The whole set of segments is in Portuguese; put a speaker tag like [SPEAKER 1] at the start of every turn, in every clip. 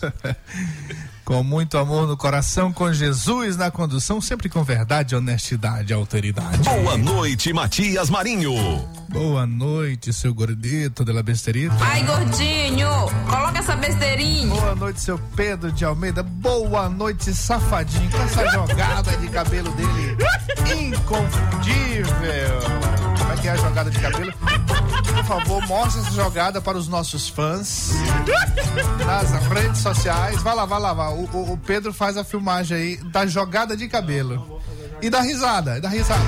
[SPEAKER 1] com muito amor no coração, com Jesus na condução, sempre com verdade, honestidade e autoridade.
[SPEAKER 2] Boa noite, Matias Marinho.
[SPEAKER 1] Boa noite, seu gordito de la besterita.
[SPEAKER 3] Ai, gordinho, coloca essa besteirinha.
[SPEAKER 1] Boa noite, seu Pedro de Almeida. Boa noite, safadinho, com essa jogada de cabelo dele inconfundível. Como é que é a jogada de cabelo? Por favor, mostre essa jogada para os nossos fãs nas redes sociais. Vai lá, vai lá, vai. O, o, o Pedro faz a filmagem aí da jogada de cabelo. E da risada, da risada.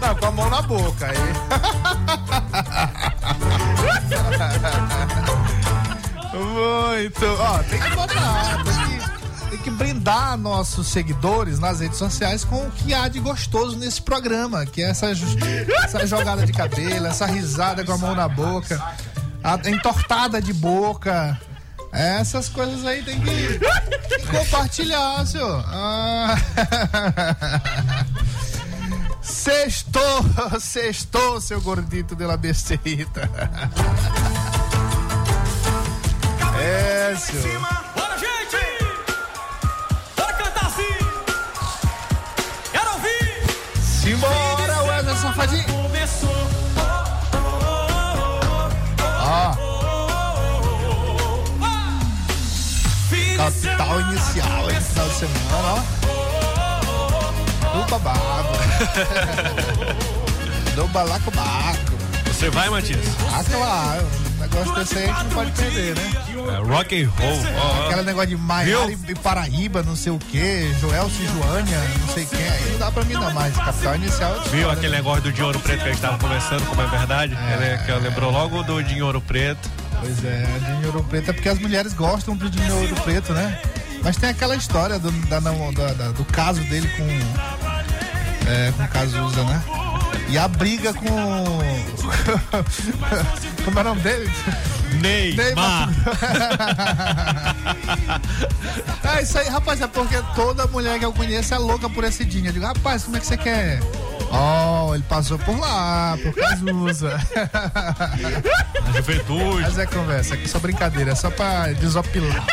[SPEAKER 1] Não, com a mão na boca aí. Muito. Ó, tem que botar, tem que, tem que brindar nossos seguidores nas redes sociais com o que há de gostoso nesse programa, que é essa, essa jogada de cabelo, essa risada com a mão na boca, a entortada de boca. Essas coisas aí tem que, tem que compartilhar, senhor. Ah. Sextou, sextou, seu gordito de la besteita. É, senhor. Simbora, Wesley Safadinho.
[SPEAKER 4] Começou!
[SPEAKER 1] Ó, capital inicial, hein? Final de semana, ó. Do babado. Do balacobaco.
[SPEAKER 5] Você vai, Matias?
[SPEAKER 1] Ah, claro. Negócio desse aí a gente não pode perder, né?
[SPEAKER 5] É, rock and roll. Ó,
[SPEAKER 1] Aquele negócio de Maiara e Paraíba, não sei o quê, Joel Joânia, não sei quem. Aí não dá pra mim não mais. Capital inicial. é
[SPEAKER 5] Viu aquele
[SPEAKER 1] né?
[SPEAKER 5] negócio do ouro preto que a gente tava conversando, como é verdade? Ele que lembrou logo do ouro preto.
[SPEAKER 1] Pois é, dinheiro preto é porque as mulheres gostam do dinheiro preto, né? Mas tem aquela história do, da, da- da- do caso dele com. É, com Cazuza, né? E a briga com. Como é o nome dele?
[SPEAKER 5] Neymar.
[SPEAKER 1] É isso aí, rapaz, é porque toda mulher que eu conheço é louca por esse dinho. Eu digo, rapaz, como é que você quer? Oh, ele passou por lá, por Cazuza.
[SPEAKER 5] A juventude.
[SPEAKER 1] Mas é conversa, aqui só brincadeira, é só pra desopilar.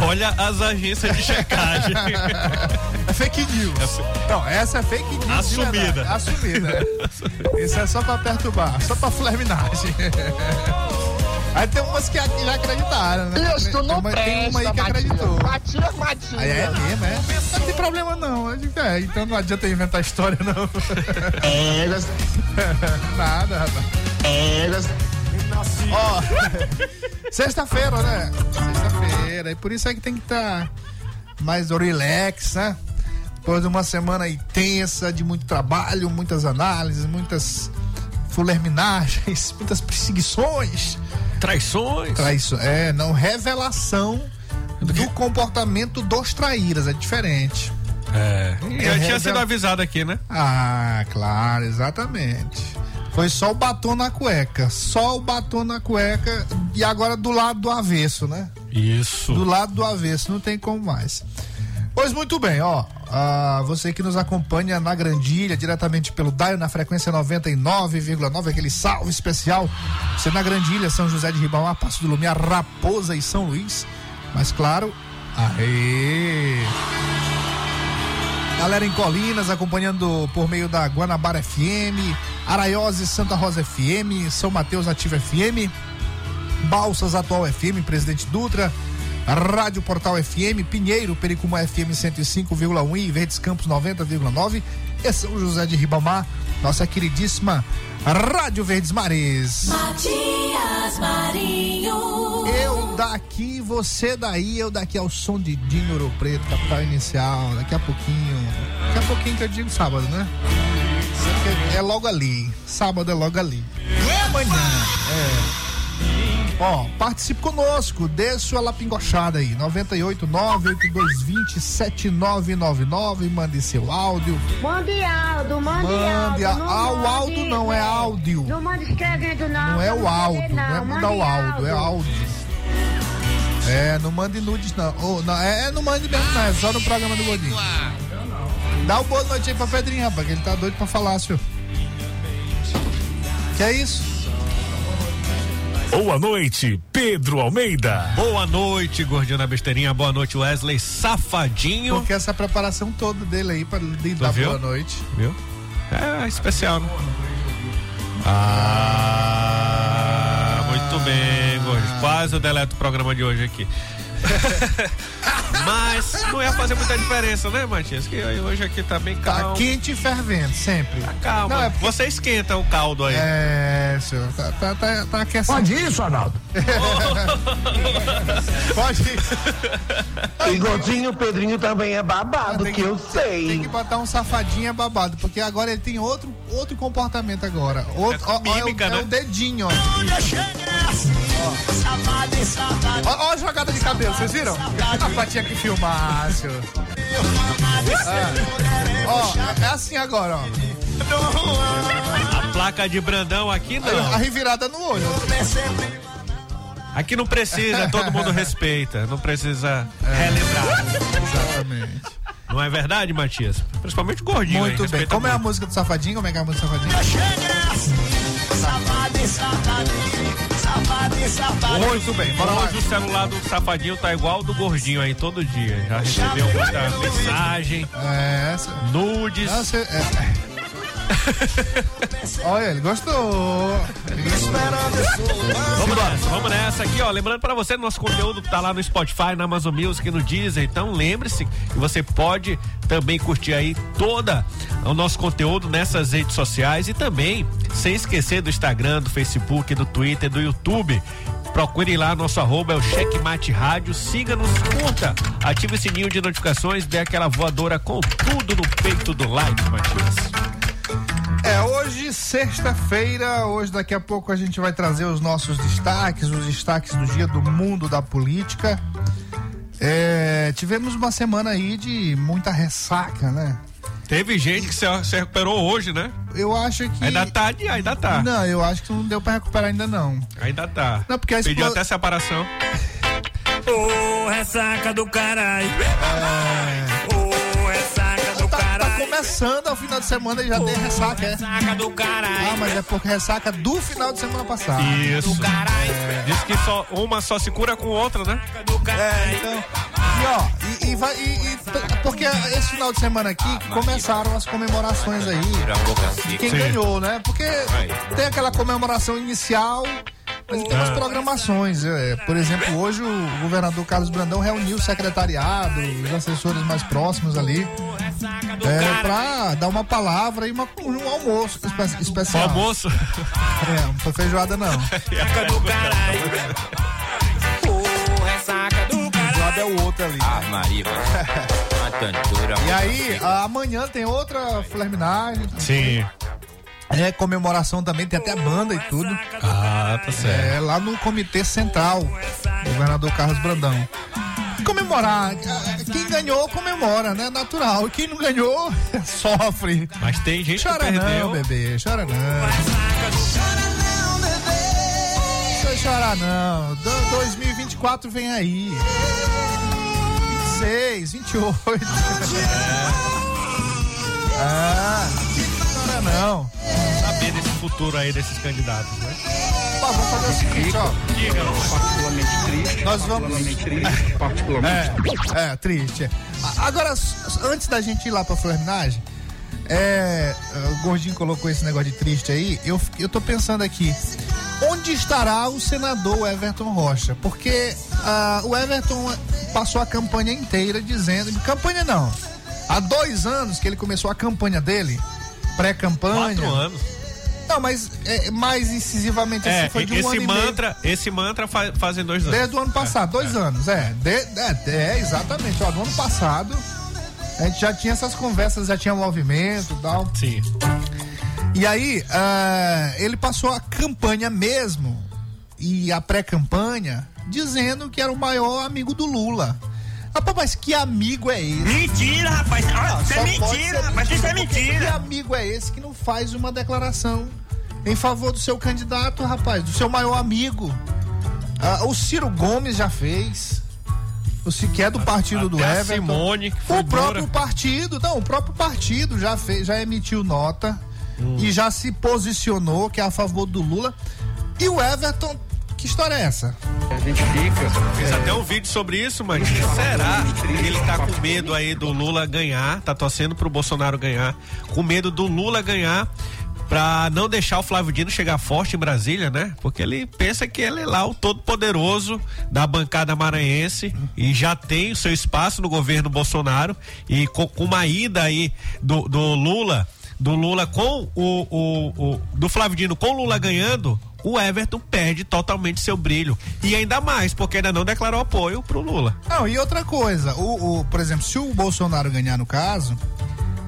[SPEAKER 5] Olha, as agências de checagem.
[SPEAKER 1] É fake news. Não, essa é fake news.
[SPEAKER 5] Assumida.
[SPEAKER 1] Assumida. Isso é só pra perturbar, só pra flerminagem. Aí tem umas que já acreditaram, né?
[SPEAKER 6] Isso
[SPEAKER 1] tem
[SPEAKER 6] não
[SPEAKER 1] uma, tem uma aí que
[SPEAKER 6] presta,
[SPEAKER 1] acreditou.
[SPEAKER 6] Matias, Matias.
[SPEAKER 1] Aí é mesmo, é? Não tem problema não. É, então não adianta inventar história, não.
[SPEAKER 6] É,
[SPEAKER 1] Nada, rapaz.
[SPEAKER 6] é,
[SPEAKER 1] Ó, sexta-feira, né? Sexta-feira. E por isso é que tem que estar mais relax, né? Depois de uma semana intensa, de muito trabalho, muitas análises, muitas fulerminagens, muitas perseguições.
[SPEAKER 5] Traições.
[SPEAKER 1] Traiço, é, não, revelação do comportamento dos traíras, é diferente.
[SPEAKER 5] É. Já
[SPEAKER 1] É,
[SPEAKER 5] tinha sido avisado aqui, né?
[SPEAKER 1] Ah, claro, exatamente. Foi só o batom na cueca, só o batom na cueca e agora do lado do avesso, né?
[SPEAKER 5] Isso.
[SPEAKER 1] Do lado do avesso, não tem como mais. Pois muito bem, ó. ah, você que nos acompanha na Grandilha, diretamente pelo Daio na frequência 99,9, aquele salve especial. Você na Grandilha, São José de Ribamar, Passo do Lumiar, Raposa e São Luís. Mas claro, aê! Galera em Colinas, acompanhando por meio da Guanabara FM, Araiose Santa Rosa FM, São Mateus Ativa FM, Balsas Atual FM, Presidente Dutra, Rádio Portal FM, Pinheiro, Pericuma FM 105,1 e Verdes Campos 90,9 e São José de Ribamar, nossa queridíssima Rádio Verdes Mares.
[SPEAKER 7] Matias Marinho.
[SPEAKER 1] Eu daqui, você daí, eu daqui ao som de Dinho Ouro Preto, capital inicial. Daqui a pouquinho. Daqui a pouquinho que eu digo sábado, né? É logo ali. Sábado é logo ali. É amanhã. É. Ó, participe conosco, dê sua lapingochada aí, 98 98220 7999, mande seu áudio.
[SPEAKER 7] Mande áudio, mande,
[SPEAKER 1] Mande,
[SPEAKER 7] áudio.
[SPEAKER 1] ah, o áudio não é áudio.
[SPEAKER 7] Não manda escrevendo, não.
[SPEAKER 1] Não é o áudio,
[SPEAKER 7] escrever,
[SPEAKER 1] não é mandar o áudio, é áudio. É, não mande nudes não. Ô, não é, não mande mesmo não, é só no programa do Godinho. Dá o boa noite aí pra Pedrinho, rapaz, que ele tá doido pra falar, senhor. Que é isso?
[SPEAKER 8] Boa noite, Pedro Almeida.
[SPEAKER 5] Boa noite, gordinho da besteirinha. Boa noite, Wesley Safadinho.
[SPEAKER 1] Porque essa preparação toda dele aí pra lhe dar
[SPEAKER 5] viu?
[SPEAKER 1] boa noite.
[SPEAKER 5] Viu? É especial, né? Ah, muito bem, gordinho. Quase eu deleto o programa de hoje aqui. Mas não ia fazer muita diferença, né, Matias? Que hoje aqui tá bem
[SPEAKER 1] Tá
[SPEAKER 5] calmo.
[SPEAKER 1] quente e fervendo, sempre.
[SPEAKER 5] Calma.
[SPEAKER 1] Não, é porque-
[SPEAKER 5] Você esquenta o caldo aí.
[SPEAKER 1] É, senhor, tá, tá, tá, tá aquecendo.
[SPEAKER 6] Pode isso, Arnaldo.
[SPEAKER 1] Pode ir.
[SPEAKER 6] E Godinho, o Pedrinho também é babado,
[SPEAKER 1] Tem
[SPEAKER 6] que eu
[SPEAKER 1] Tem
[SPEAKER 6] sei.
[SPEAKER 1] que botar um safadinho babado, porque agora ele tem outro, outro comportamento agora. Outro,
[SPEAKER 5] com
[SPEAKER 1] ó, ó, é,
[SPEAKER 5] mímica,
[SPEAKER 1] o, é
[SPEAKER 5] né?
[SPEAKER 1] o dedinho, ó. Ó, ó a jogada de cabelo, vocês viram? Rapaz, tinha que filmar, senhor. Ah. Ó, é assim agora, ó.
[SPEAKER 5] A placa de Brandão aqui
[SPEAKER 1] A
[SPEAKER 5] não.
[SPEAKER 1] revirada no olho.
[SPEAKER 5] Aqui não precisa, todo mundo respeita. Não precisa relembrar.
[SPEAKER 1] Exatamente.
[SPEAKER 5] Não é verdade, Matias? Principalmente o gordinho.
[SPEAKER 1] Muito bem.
[SPEAKER 5] respeita
[SPEAKER 1] Como é a
[SPEAKER 5] muito.
[SPEAKER 1] música do Safadinho? Como é que é a música do Safadinho? Muito bem, lá.
[SPEAKER 5] Hoje o celular do safadinho tá igual ao do gordinho aí todo dia. Já recebeu muita mensagem,
[SPEAKER 1] É, essa.
[SPEAKER 5] nudes.
[SPEAKER 1] Ah, você- é. Olha, ele gostou.
[SPEAKER 5] Vamos nessa, vamos nessa aqui, ó. Lembrando pra você, nosso conteúdo tá lá no Spotify, na Amazon Music, no Deezer. Então lembre-se que você pode também curtir aí toda o nosso conteúdo nessas redes sociais e também sem esquecer do Instagram, do Facebook, do Twitter, do YouTube. Procure lá nosso arroba, é o Checkmate Rádio. Siga-nos, curta, ative o sininho de notificações, dê aquela voadora com tudo no peito do like, Matias.
[SPEAKER 1] É, hoje, sexta-feira, hoje daqui a pouco a gente vai trazer os nossos destaques, os destaques do dia do mundo da política. É, tivemos uma semana aí de muita ressaca, né?
[SPEAKER 5] Teve gente que se, se recuperou hoje, né?
[SPEAKER 1] Eu acho que.
[SPEAKER 5] Ainda tá, ainda tá.
[SPEAKER 1] Não, eu acho que não deu pra recuperar ainda não.
[SPEAKER 5] Ainda tá.
[SPEAKER 1] Não, porque a
[SPEAKER 5] Pediu até separação.
[SPEAKER 9] Ô, ressaca do caralho. Ô,
[SPEAKER 1] começando o final de semana e já tem ressaca, é?
[SPEAKER 9] Ressaca do
[SPEAKER 1] Ah,
[SPEAKER 9] caralho.
[SPEAKER 1] mas é porque ressaca do final de semana passado.
[SPEAKER 5] Isso.
[SPEAKER 9] Caralho.
[SPEAKER 5] Diz que só uma só se cura com outra, né?
[SPEAKER 9] Do
[SPEAKER 1] É, então. E ó, e, e vai. E, e- porque esse final de semana aqui começaram as comemorações aí. de Quem
[SPEAKER 5] Sim.
[SPEAKER 1] ganhou, né? Porque tem aquela comemoração inicial. Mas tem umas programações. é, por exemplo, hoje o governador Carlos Brandão reuniu o secretariado, os assessores mais próximos ali, é, pra dar uma palavra e uma, um almoço espe- especial.
[SPEAKER 5] almoço.
[SPEAKER 1] É, não foi feijoada não.
[SPEAKER 9] Ressaca do caralho. Ô, ressaca do caralho.
[SPEAKER 1] Feijoada é o outro ali.
[SPEAKER 10] Ah, Maria.
[SPEAKER 1] E aí, amanhã tem outra flerminagem.
[SPEAKER 5] Sim.
[SPEAKER 1] É, comemoração também, tem até banda e tudo.
[SPEAKER 5] Ah, tá certo.
[SPEAKER 1] É, lá no Comitê Central, governador Carlos Brandão. Comemorar, quem ganhou, comemora, né? Natural. E quem não ganhou, sofre.
[SPEAKER 5] Mas tem gente
[SPEAKER 1] Chora
[SPEAKER 5] que perdeu.
[SPEAKER 1] não, bebê, chora não. Não precisa chorar não. Do- 2024 vem aí. 26, 28. Ah, chora não.
[SPEAKER 5] Futuro aí desses candidatos, né?
[SPEAKER 1] Ó, vamos fazer o seguinte, ó.
[SPEAKER 4] Particularmente triste.
[SPEAKER 1] Nós vamos.
[SPEAKER 4] Particularmente triste. Particularmente
[SPEAKER 1] É, é, triste. é. A- Agora, s- antes da gente ir lá pra Flerminagem, é, o Gordinho colocou esse negócio de triste aí, eu, eu tô pensando aqui, onde estará o senador Everton Rocha? Porque ah, o Everton passou a campanha inteira dizendo, campanha não, há dois anos que ele começou a campanha dele, pré-campanha,
[SPEAKER 5] Quatro anos.
[SPEAKER 1] Não, mas é, mais incisivamente
[SPEAKER 5] É,
[SPEAKER 1] assim, foi de um
[SPEAKER 5] esse
[SPEAKER 1] ano e meio.
[SPEAKER 5] mantra, esse mantra fa- fazem dois anos.
[SPEAKER 1] Desde o ano passado, dois anos, é. De- é, é, exatamente. Ó, no ano passado, a gente já tinha essas conversas, já tinha movimento e tal.
[SPEAKER 5] Sim.
[SPEAKER 1] E aí, ah, ele passou a campanha mesmo, e a pré-campanha, dizendo que era o maior amigo do Lula. Rapaz, mas que amigo é esse?
[SPEAKER 9] Mentira, rapaz. Ah, isso
[SPEAKER 1] Só
[SPEAKER 9] é mentira, rapaz. Isso é
[SPEAKER 1] porque Que
[SPEAKER 9] mentira.
[SPEAKER 1] amigo é esse que não faz uma declaração em favor do seu candidato, rapaz, do seu maior amigo? Ah, o Ciro Gomes já fez. O que é do partido do
[SPEAKER 5] Até a
[SPEAKER 1] Everton.
[SPEAKER 5] Simone, que foi
[SPEAKER 1] o próprio
[SPEAKER 5] dura.
[SPEAKER 1] partido, não, o próprio partido já fez, já emitiu nota
[SPEAKER 5] Hum.
[SPEAKER 1] e já se posicionou que é a favor do Lula. E o Everton, que história é essa?
[SPEAKER 4] A gente fica.
[SPEAKER 5] Fiz até um vídeo sobre isso, mas será que ele tá com medo aí do Lula ganhar? Tá torcendo pro Bolsonaro ganhar, com medo do Lula ganhar pra não deixar o Flávio Dino chegar forte em Brasília, né? Porque ele pensa que ele é lá o todo poderoso da bancada maranhense e já tem o seu espaço no governo Bolsonaro e com, com uma ida aí do, do Lula, do Lula com o, o, o do Flávio Dino com o Lula ganhando, o Everton perde totalmente seu brilho. E ainda mais, porque ainda não declarou apoio pro Lula.
[SPEAKER 1] Não, e outra coisa, o, o- por exemplo, se o Bolsonaro ganhar no caso,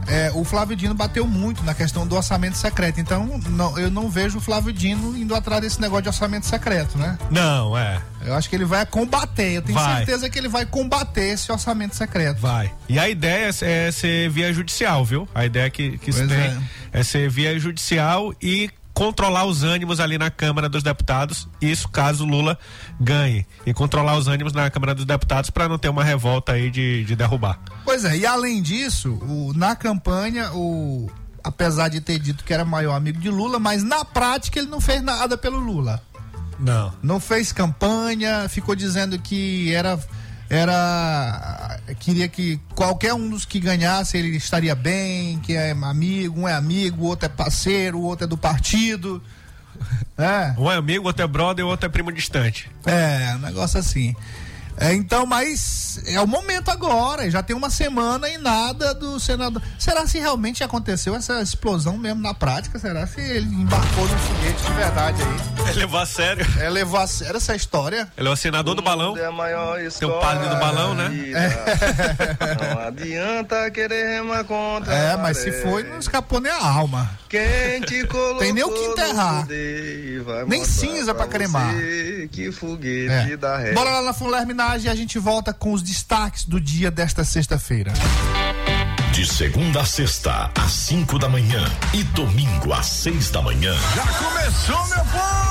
[SPEAKER 1] é, o Flávio Dino bateu muito na questão do orçamento secreto. Então, não- eu não vejo o Flávio Dino indo atrás desse negócio de orçamento secreto, né?
[SPEAKER 5] Não, é.
[SPEAKER 1] Eu acho que ele vai combater. Eu tenho
[SPEAKER 5] Vai.
[SPEAKER 1] certeza que ele vai combater esse orçamento secreto.
[SPEAKER 5] Vai. E a ideia é, é ser via judicial, viu? A ideia que, que se tem
[SPEAKER 1] é.
[SPEAKER 5] é. ser via judicial e controlar os ânimos ali na Câmara dos Deputados, isso caso Lula ganhe. E controlar os ânimos na Câmara dos Deputados para não ter uma revolta aí de, de derrubar.
[SPEAKER 1] Pois é, e além disso, o- na campanha, o, apesar de ter dito que era maior amigo de Lula, mas na prática ele não fez nada pelo Lula.
[SPEAKER 5] Não.
[SPEAKER 1] Não fez campanha, ficou dizendo que era era queria que qualquer um dos que ganhasse ele estaria bem, que é amigo, um é amigo, o outro é parceiro, o outro é do partido. É,
[SPEAKER 5] Um é amigo, outro é brother, o outro é primo distante.
[SPEAKER 1] é, um negócio assim. É, então, mas é o momento agora, já tem uma semana e nada do senador. Será se realmente aconteceu essa explosão mesmo na prática? Será se ele embarcou num foguete de verdade aí?
[SPEAKER 5] Ele levou a sério.
[SPEAKER 1] É, levou a sério essa história?
[SPEAKER 5] Ele é o senador do balão.
[SPEAKER 6] É a maior
[SPEAKER 5] Tem o padre do balão, né?
[SPEAKER 6] Não adianta querer remar contra.
[SPEAKER 1] É, mas se foi, não escapou nem a alma.
[SPEAKER 6] Quem te colocou
[SPEAKER 1] Tem nem o que enterrar.
[SPEAKER 6] no
[SPEAKER 1] Nem cinza pra
[SPEAKER 6] você
[SPEAKER 1] cremar.
[SPEAKER 6] Que foguete
[SPEAKER 1] É.
[SPEAKER 6] da ré.
[SPEAKER 1] Bora lá na Fuller Minage e a gente volta com os destaques do dia desta sexta-feira.
[SPEAKER 8] De segunda a sexta, às 5 da manhã e domingo às 6 da manhã.
[SPEAKER 11] Já começou, meu povo!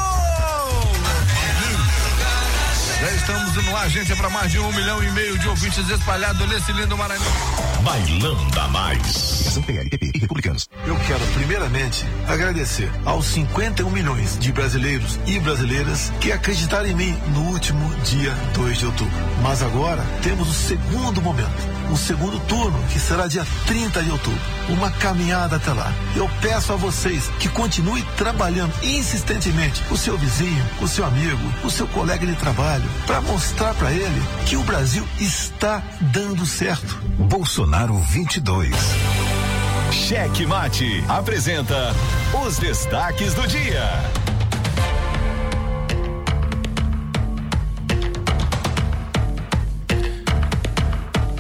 [SPEAKER 11] Estamos no ar, gente, é para mais de um milhão e meio de ouvintes espalhados nesse lindo Maranhão.
[SPEAKER 8] Bailão da Mais.
[SPEAKER 12] PLPP e republicanos. Eu quero, primeiramente, agradecer aos 51 milhões de brasileiros e brasileiras que acreditaram em mim no último dia 2 de outubro. Mas agora temos o segundo momento, o segundo turno, que será dia 30 de outubro. Uma caminhada até lá. Eu peço a vocês que continue trabalhando insistentemente o seu vizinho, o seu amigo, o seu colega de trabalho, para mostrar para ele que o Brasil está dando certo.
[SPEAKER 8] Bolsonaro 22.
[SPEAKER 2] Cheque Mate apresenta os destaques do dia.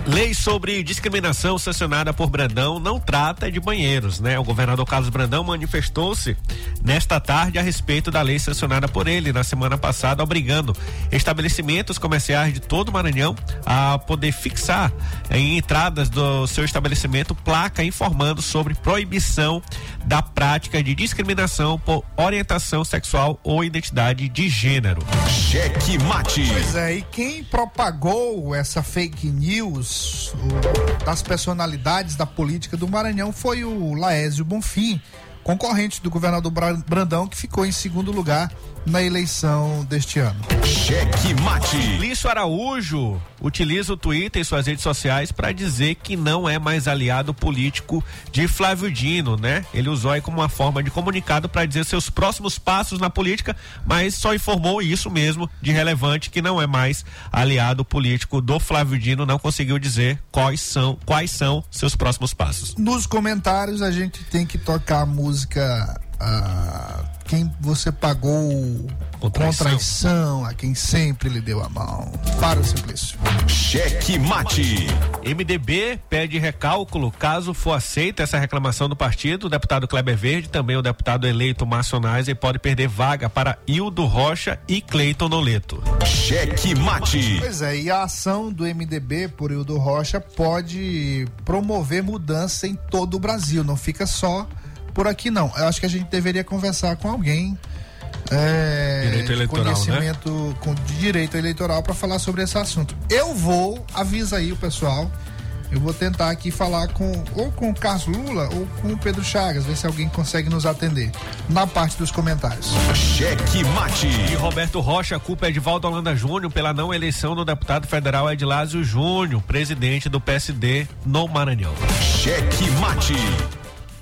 [SPEAKER 5] Lei sobre discriminação sancionada por Brandão não trata de banheiros, né? O governador Carlos Brandão manifestou-se nesta tarde a respeito da lei sancionada por ele na semana passada, obrigando estabelecimentos comerciais de todo o Maranhão a poder fixar em entradas do seu estabelecimento placa informando sobre proibição da prática de discriminação por orientação sexual ou identidade de gênero.
[SPEAKER 2] Cheque Mate.
[SPEAKER 1] Pois é, e quem propagou essa fake news das personalidades da política do Maranhão foi o Laésio Bonfim, concorrente do governador Bra- Brandão, que ficou em segundo lugar na eleição deste ano.
[SPEAKER 2] Cheque Mate.
[SPEAKER 5] Lício Araújo utiliza o Twitter e suas redes sociais para dizer que não é mais aliado político de Flávio Dino, né? Ele usou aí como uma forma de comunicado para dizer seus próximos passos na política, mas só informou isso mesmo de relevante que não é mais aliado político do Flávio Dino, não conseguiu dizer quais são quais são seus próximos passos.
[SPEAKER 1] Nos comentários a gente tem que tocar a música ah, quem você pagou com
[SPEAKER 5] traição.
[SPEAKER 1] traição, a quem sempre lhe deu a mão. Para o Simplício.
[SPEAKER 2] Cheque mate.
[SPEAKER 5] MDB pede recálculo caso for aceita essa reclamação do partido. O deputado Kleber Verde, também o deputado eleito Márcio Naiser, pode perder vaga para Hildo Rocha e Cleiton Noleto.
[SPEAKER 2] Cheque mate.
[SPEAKER 1] Pois é, e a ação do MDB por Hildo Rocha pode promover mudança em todo o Brasil, não fica só por aqui não. Eu acho que a gente deveria conversar com alguém é,
[SPEAKER 5] Direito
[SPEAKER 1] de
[SPEAKER 5] eleitoral, né?
[SPEAKER 1] conhecimento com de direito eleitoral para falar sobre esse assunto. Eu vou, avisa aí o pessoal. Eu vou tentar aqui falar com ou com o Carlos Lula ou com o Pedro Chagas, ver se alguém consegue nos atender na parte dos comentários.
[SPEAKER 2] Cheque mate.
[SPEAKER 5] E Roberto Rocha culpa Edvaldo Holanda Júnior pela não eleição do deputado federal Edlásio Júnior, presidente do PSD no Maranhão.
[SPEAKER 2] Cheque mate.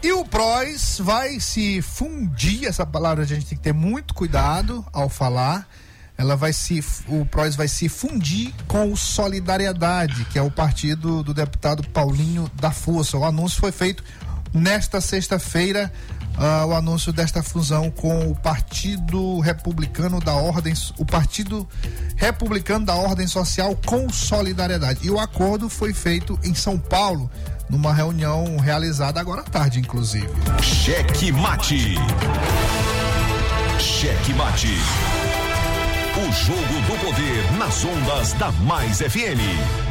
[SPEAKER 1] E o PROS vai se fundir, essa palavra a gente tem que ter muito cuidado ao falar. Ela vai se, o PROS vai se fundir com o Solidariedade, que é o partido do deputado Paulinho da Força. O anúncio foi feito nesta sexta-feira, ah, o anúncio desta fusão com o Partido Republicano da Ordem, o Partido Republicano da Ordem Social com Solidariedade. E o acordo foi feito em São Paulo, numa reunião realizada agora à tarde, inclusive.
[SPEAKER 2] Cheque mate. Cheque mate. O jogo do poder nas ondas da Mais FM.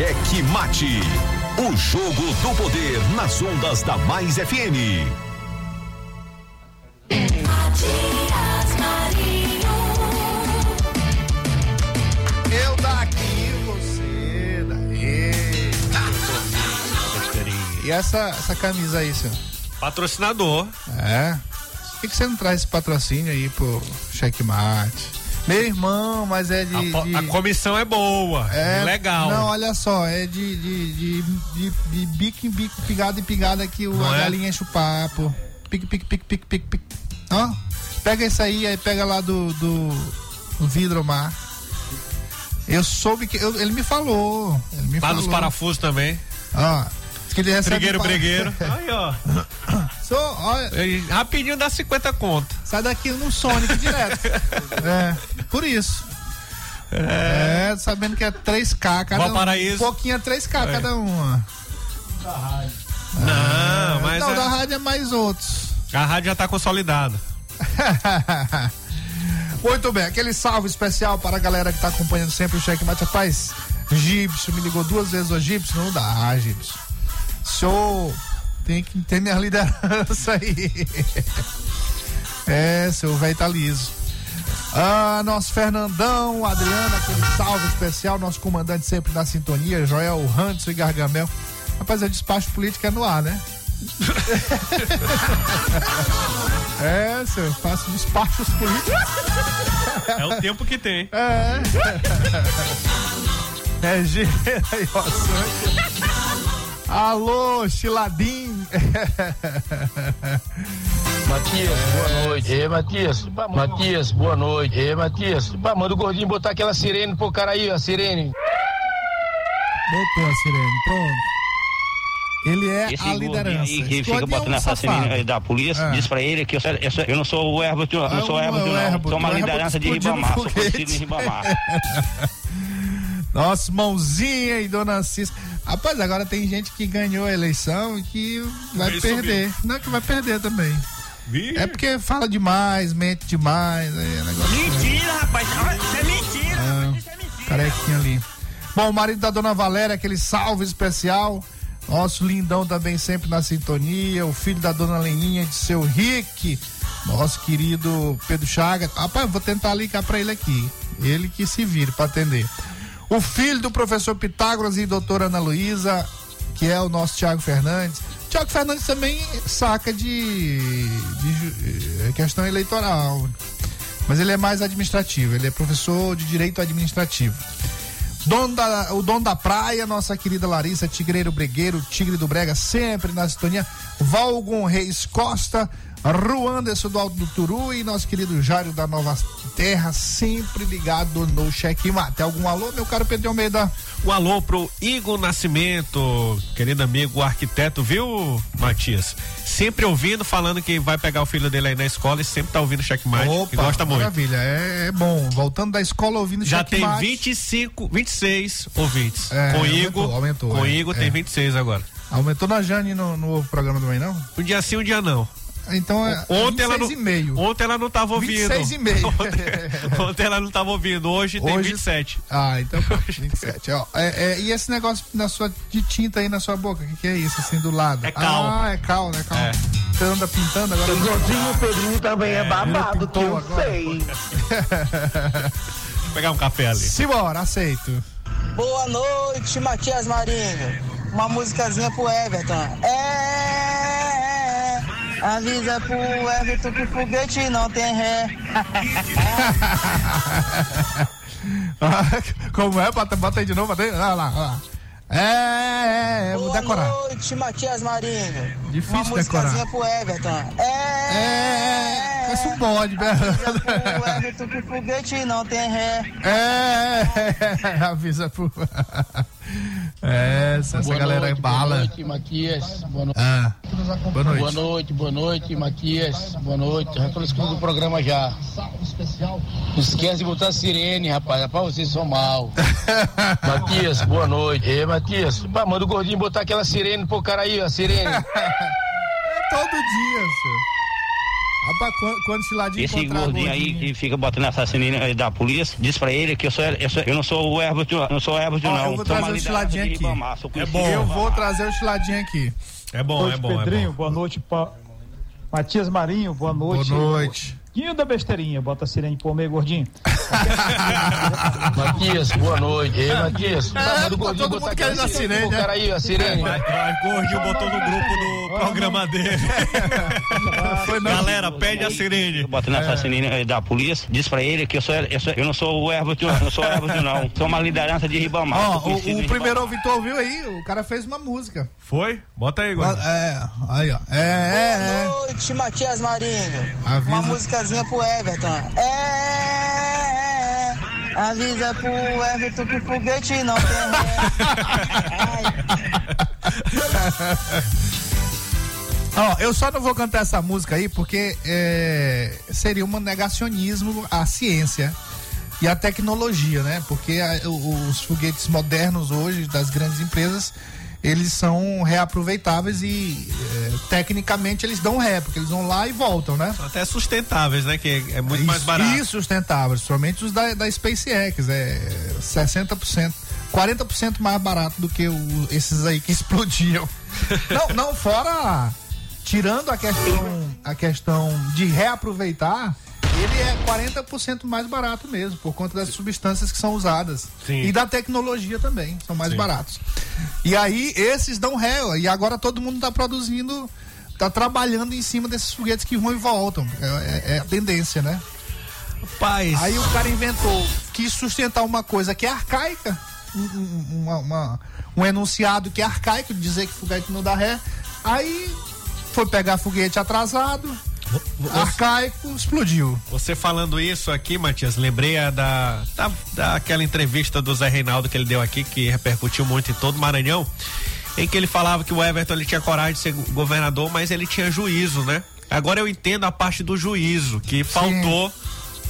[SPEAKER 2] Cheque Mate. O jogo do poder nas ondas da Mais FM.
[SPEAKER 1] Eu daqui, você daí. E essa, essa camisa aí, senhor?
[SPEAKER 5] Patrocinador.
[SPEAKER 1] É. Por que, que você não traz esse patrocínio aí pro checkmate? Meu irmão, mas é de.
[SPEAKER 5] A,
[SPEAKER 1] de-
[SPEAKER 5] a comissão é boa, é, legal.
[SPEAKER 1] Não, olha só, é de, de, de, de, de bico em bico, pingada em pingada que o,
[SPEAKER 5] Não
[SPEAKER 1] a
[SPEAKER 5] é?
[SPEAKER 1] galinha enche o papo. Pique, pique, pique, pique, pique, pique. Ó, pega isso aí, aí pega lá do, do, vidromar. Eu soube que. eu- ele me falou. Ele me
[SPEAKER 5] Lá
[SPEAKER 1] falou.
[SPEAKER 5] nos parafusos também.
[SPEAKER 1] Ó, que ele recebe.
[SPEAKER 5] Brigueiro,
[SPEAKER 1] pa-
[SPEAKER 5] bregueiro. Aí, ó.
[SPEAKER 1] Olha,
[SPEAKER 5] Aí, Rapidinho dá 50 conto.
[SPEAKER 1] sai daqui no Sonic direto. É, por isso. É, sabendo que é 3K cada um.
[SPEAKER 5] Valparaíso.
[SPEAKER 1] Um pouquinho é 3K
[SPEAKER 5] É.
[SPEAKER 1] cada uma.
[SPEAKER 5] Não, mas
[SPEAKER 1] Não,
[SPEAKER 5] é-
[SPEAKER 1] da rádio é mais outros.
[SPEAKER 5] a rádio já tá consolidada.
[SPEAKER 1] Muito bem, aquele salve especial para a galera que tá acompanhando sempre o Cheque Mate. Rapaz, Gibson me ligou duas vezes o Gibson. Não dá, Gibson. Senhor, tem que ter minha liderança aí. É, seu velho tá liso. Ah, nosso Fernandão, Adriano, aquele salve especial, nosso comandante sempre na sintonia, Joel Hanson e Gargamel. Rapaz, é despacho político é no ar, né? é, senhor, eu faço despachos políticos.
[SPEAKER 5] É o tempo que tem.
[SPEAKER 1] É. É ó. sangue. Alô, Chiladim.
[SPEAKER 13] Matias, boa noite. Ê, Matias. Matias, boa noite. Ê, Matias. Pá, manda o gordinho botar aquela sirene pro cara aí, a sirene.
[SPEAKER 1] Botou a sirene, pronto. Ele é
[SPEAKER 14] Esse
[SPEAKER 1] a liderança.
[SPEAKER 14] aí que
[SPEAKER 1] Esse
[SPEAKER 14] fica
[SPEAKER 1] é um
[SPEAKER 14] assassino
[SPEAKER 1] safado.
[SPEAKER 14] aí da polícia,
[SPEAKER 1] É.
[SPEAKER 14] diz pra ele que eu, sou- eu, sou- eu não sou o Herbert, eu não sou o
[SPEAKER 1] Ah,
[SPEAKER 14] Herbert,
[SPEAKER 1] o
[SPEAKER 14] não. Sou uma liderança de Ribamar, sou conhecido em Ribamar.
[SPEAKER 1] Nossa, mãozinha e dona Cis. Rapaz, agora tem gente que ganhou a eleição e que vai
[SPEAKER 5] Vai
[SPEAKER 1] perder. Não, que vai perder também. É porque fala demais, mente demais. É negócio
[SPEAKER 9] Mentira, rapaz. Isso é mentira.
[SPEAKER 1] Ah, carequinha ali. Bom, o marido da dona Valéria, aquele salve especial. Nosso lindão também sempre na sintonia. O filho da dona Leninha, de seu Rick. Nosso querido Pedro Chaga. Rapaz, eu vou tentar ligar pra ele aqui. Ele que se vire pra atender. O filho do professor Pitágoras e doutora Ana Luísa, que é o nosso Tiago Fernandes. Tiago Fernandes também saca de, de eh, questão eleitoral. Mas ele é mais administrativo, ele é professor de direito administrativo. Dono da- o dono da praia, nossa querida Larissa, Tigreiro Bregueiro, Tigre do Brega, sempre na sintonia. Valgon Reis Costa, Ruanderson do Alto do Turu e nosso querido Jário da Nova Terra, sempre ligado no cheque mate. Algum alô, meu caro Pedro Almeida?
[SPEAKER 5] Um alô pro Igor Nascimento, querido amigo arquiteto, viu, Matias? Sempre ouvindo, falando que vai pegar o filho dele aí na escola e sempre tá ouvindo o checkmate. e gosta muito.
[SPEAKER 1] Maravilha, é, é bom. Voltando da escola ouvindo
[SPEAKER 5] Já
[SPEAKER 1] cheque
[SPEAKER 5] tem
[SPEAKER 1] mate.
[SPEAKER 5] 25, 26 ouvintes.
[SPEAKER 1] É,
[SPEAKER 5] com
[SPEAKER 1] aumentou,
[SPEAKER 5] Igor,
[SPEAKER 1] aumentou,
[SPEAKER 5] com
[SPEAKER 1] é,
[SPEAKER 5] Igor
[SPEAKER 1] é.
[SPEAKER 5] tem 26 agora.
[SPEAKER 1] Aumentou na Jane no, no programa do Manhã, não?
[SPEAKER 5] Um dia sim, um dia não.
[SPEAKER 1] Então é
[SPEAKER 5] Ontem ela, não,
[SPEAKER 1] 26 e meio.
[SPEAKER 5] ontem ela não tava ouvindo.
[SPEAKER 1] 26 e meio.
[SPEAKER 5] Ontem, ontem ela não tava ouvindo. Hoje tem
[SPEAKER 1] Hoje-
[SPEAKER 5] 27.
[SPEAKER 1] Ah, então pronto, 27. Ó, é, é, e esse negócio na sua, de tinta aí na sua boca, o que, que é isso, assim, do lado?
[SPEAKER 5] É cal.
[SPEAKER 1] Ah, é cal, né? Cal.
[SPEAKER 5] É.
[SPEAKER 1] Você anda pintando agora?
[SPEAKER 6] Igualzinho o Pedrinho também é, babado, que eu
[SPEAKER 1] agora.
[SPEAKER 6] sei.
[SPEAKER 5] Vou pegar um café ali.
[SPEAKER 1] Simbora, aceito.
[SPEAKER 15] Boa noite, Matias Marinho. Uma musicazinha pro Everton. É. Avisa pro Everton que foguete não tem ré.
[SPEAKER 1] Como é? Bota, bota aí de novo, bota aí. Olha lá, olha lá. É, é, é, vou
[SPEAKER 15] Boa
[SPEAKER 1] decorar.
[SPEAKER 15] noite, Matias Marinho.
[SPEAKER 1] Difícil
[SPEAKER 15] Uma
[SPEAKER 1] decorar.
[SPEAKER 15] pro Everton. É.
[SPEAKER 1] É, parece um bode,
[SPEAKER 15] Avisa
[SPEAKER 1] velho.
[SPEAKER 15] pro Everton que foguete não tem ré.
[SPEAKER 1] É, avisa pro. É, essa, galera
[SPEAKER 13] noite,
[SPEAKER 1] é bala.
[SPEAKER 13] Boa noite, Matias. Boa noite.
[SPEAKER 1] Ah, boa noite.
[SPEAKER 13] Boa noite, boa noite, Matias. Boa noite. Já tô escutando o programa já. Não esquece de botar a sirene, rapaz. Rapaz, vocês são mal. Matias, boa noite. Ei, Matias, pá, manda o gordinho botar aquela sirene pro cara aí, a sirene.
[SPEAKER 1] Todo dia, senhor. Rapaz, quando, quando esse ladinho
[SPEAKER 14] Esse gordinho aí que fica botando assassino aí da polícia, diz pra ele que eu, sou, eu, sou- eu não sou o Herbert, eu não sou o Herbert,
[SPEAKER 1] Ó,
[SPEAKER 14] não.
[SPEAKER 1] eu vou trazer o chiladinho
[SPEAKER 14] de
[SPEAKER 1] aqui. É bom. Eu vou trazer o chiladinho aqui.
[SPEAKER 5] É bom,
[SPEAKER 16] Boa noite, Pedrinho. Boa noite, pa... Matias Marinho. Boa noite.
[SPEAKER 1] Boa noite.
[SPEAKER 16] Guinho da besteirinha. Bota a sirene por meio, gordinho.
[SPEAKER 13] Matias, boa noite. Ei, Matias, pá, manda o
[SPEAKER 1] tá
[SPEAKER 13] gordinho
[SPEAKER 1] todo mundo querendo a
[SPEAKER 13] sirene
[SPEAKER 1] sirene, né?
[SPEAKER 13] cara aí, a sirene.
[SPEAKER 5] Mas Gordinho botou no grupo do programa dele. Galera, pede a sirene.
[SPEAKER 14] Botando assassino aí da polícia, diz pra ele que eu, sou, eu, sou, eu não sou o Herbert, eu não sou o Herbert, não. Sou uma liderança de Ribamar.
[SPEAKER 1] Ó,
[SPEAKER 14] conhecido
[SPEAKER 1] o, o primeiro ouvitor ouviu aí, o cara fez uma música.
[SPEAKER 5] Foi? Bota aí, Gordinho.
[SPEAKER 1] É, aí, ó. É, é, é.
[SPEAKER 15] Boa noite, Matias Marinho.
[SPEAKER 1] Avisa.
[SPEAKER 15] Uma musicazinha pro Everton. É. Avisa pro Everton que foguete não tem.
[SPEAKER 1] Ó, eu só não vou cantar essa música aí porque é, seria um negacionismo à ciência e à tecnologia, né? Porque a- os foguetes modernos hoje das grandes empresas eles são reaproveitáveis e é, tecnicamente eles dão ré, porque eles vão lá e voltam, né?
[SPEAKER 5] São até sustentáveis, né? Que é muito mais barato.
[SPEAKER 1] E sustentáveis, somente os da, da SpaceX, é 60%, 40% mais barato do que o- esses aí que explodiam. não, não, fora tirando a questão, a questão de reaproveitar, ele é 40% mais barato mesmo, por conta das substâncias que são usadas.
[SPEAKER 5] Sim.
[SPEAKER 1] E da tecnologia também, são mais
[SPEAKER 5] Sim.
[SPEAKER 1] baratos. E aí, esses dão ré, e agora todo mundo está produzindo, está trabalhando em cima desses foguetes que vão e voltam. É, é- é a tendência, né?
[SPEAKER 5] Paz.
[SPEAKER 1] Aí o cara inventou, quis sustentar uma coisa que é arcaica, um, um- uma- uma- um enunciado que é arcaico, dizer que foguete não dá ré. Aí foi pegar foguete atrasado, arcaico, explodiu.
[SPEAKER 5] Você falando isso aqui, Matias, lembrei da, da, daquela entrevista do Zé Reinaldo que ele deu aqui, que repercutiu muito em todo o Maranhão. em que ele falava que o Everton ele tinha coragem de ser governador, mas ele tinha juízo, né? Agora eu entendo a parte do juízo, que faltou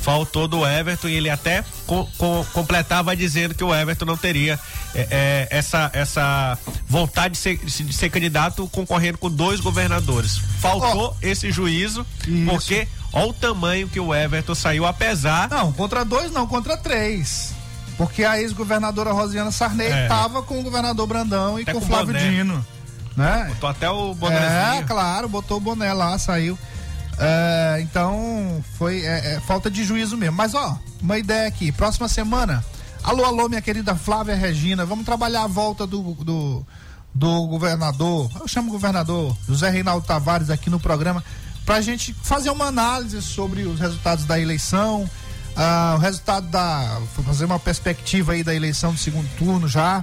[SPEAKER 5] faltou do Everton e ele até co co completava dizendo que o Everton não teria é, é, essa, essa vontade de ser, de ser candidato concorrendo com dois governadores. Faltou oh. esse juízo, Isso. porque olha o tamanho que o Everton saiu, apesar.
[SPEAKER 1] Não, contra dois não, contra três. Porque a ex-governadora Rosiana Sarney estava é. com o governador Brandão e até com o Flávio boné. Dino. Né?
[SPEAKER 5] Botou até o boné.
[SPEAKER 1] É, claro, botou o boné lá, saiu. É, então, foi é, é, falta de juízo mesmo. Mas, ó, uma ideia aqui. Próxima semana, alô, alô, minha querida Flávia Regina, vamos trabalhar a volta do, do, do governador, eu chamo governador José Reinaldo Tavares aqui no programa, pra gente fazer uma análise sobre os resultados da eleição, uh, o resultado da. fazer uma perspectiva aí da eleição do segundo turno já.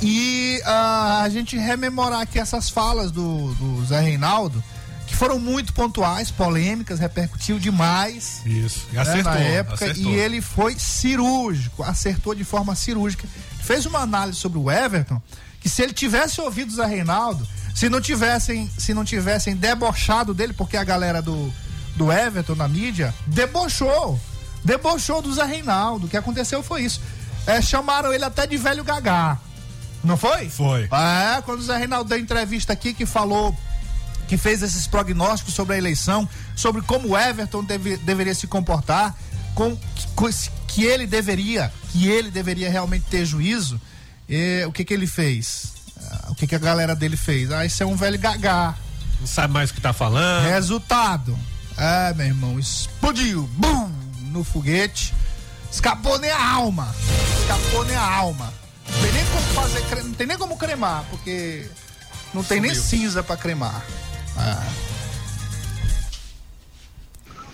[SPEAKER 1] E uh, a gente rememorar aqui essas falas do, do Zé Reinaldo que foram muito pontuais, polêmicas, repercutiu demais.
[SPEAKER 5] Isso,
[SPEAKER 1] e acertou, né, na época. Acertou. E ele foi cirúrgico, acertou de forma cirúrgica. Fez uma análise sobre o Everton, que se ele tivesse ouvido o Zé Reinaldo, se não tivessem, se não tivessem debochado dele, porque a galera do, do Everton na mídia debochou. Debochou do Zé Reinaldo. O que aconteceu foi isso. É, chamaram ele até de velho gagá. Não foi?
[SPEAKER 5] Foi.
[SPEAKER 1] É, quando o Zé Reinaldo deu entrevista aqui que falou que fez esses prognósticos sobre a eleição, sobre como o Everton deve, deveria se comportar, com, com, que ele deveria, que ele deveria realmente ter juízo. E, o que que ele fez? Ah, o que que a galera dele fez? Ah, isso é um velho gagá.
[SPEAKER 5] Não sabe mais o que tá falando.
[SPEAKER 1] Resultado. É, meu irmão, explodiu, bum, no foguete. Escapou nem a alma. Escapou nem a alma. Não tem nem como fazer, não tem nem como cremar, porque não tem Sumiu. nem cinza para cremar. Ah.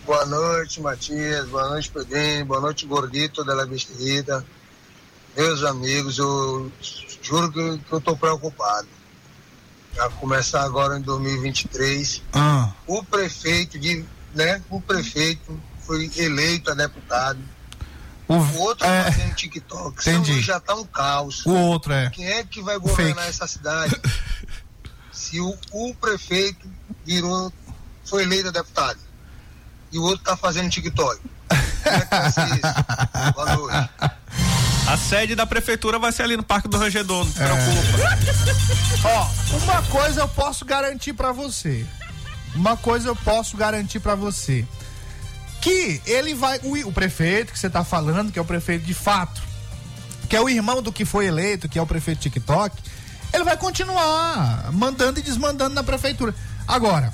[SPEAKER 17] Boa noite, Matias. Boa noite, Pedrinho. Boa noite, Gordito da Vestida. Meus amigos, eu juro que, que eu tô preocupado. Vai começar agora em 2023.
[SPEAKER 1] Ah.
[SPEAKER 17] O prefeito de, né? O prefeito foi eleito a deputado.
[SPEAKER 1] O,
[SPEAKER 17] o outro é, fazendo TikTok.
[SPEAKER 1] Entendi.
[SPEAKER 17] já tá um caos.
[SPEAKER 1] O outro é.
[SPEAKER 17] Quem é que vai governar Fake. essa cidade? se o, o prefeito virou, foi eleito deputado e o outro tá fazendo TikTok. Como é que vai ser isso? Boa noite.
[SPEAKER 5] A sede da prefeitura vai ser ali no Parque do Rangedor, não se é. preocupa.
[SPEAKER 1] Ó, uma coisa eu posso garantir para você. Uma coisa eu posso garantir para você. Que ele vai. O, o, prefeito que você tá falando, que é o prefeito de fato, que é o irmão do que foi eleito, que é o prefeito TikTok, ele vai continuar mandando e desmandando na prefeitura. Agora,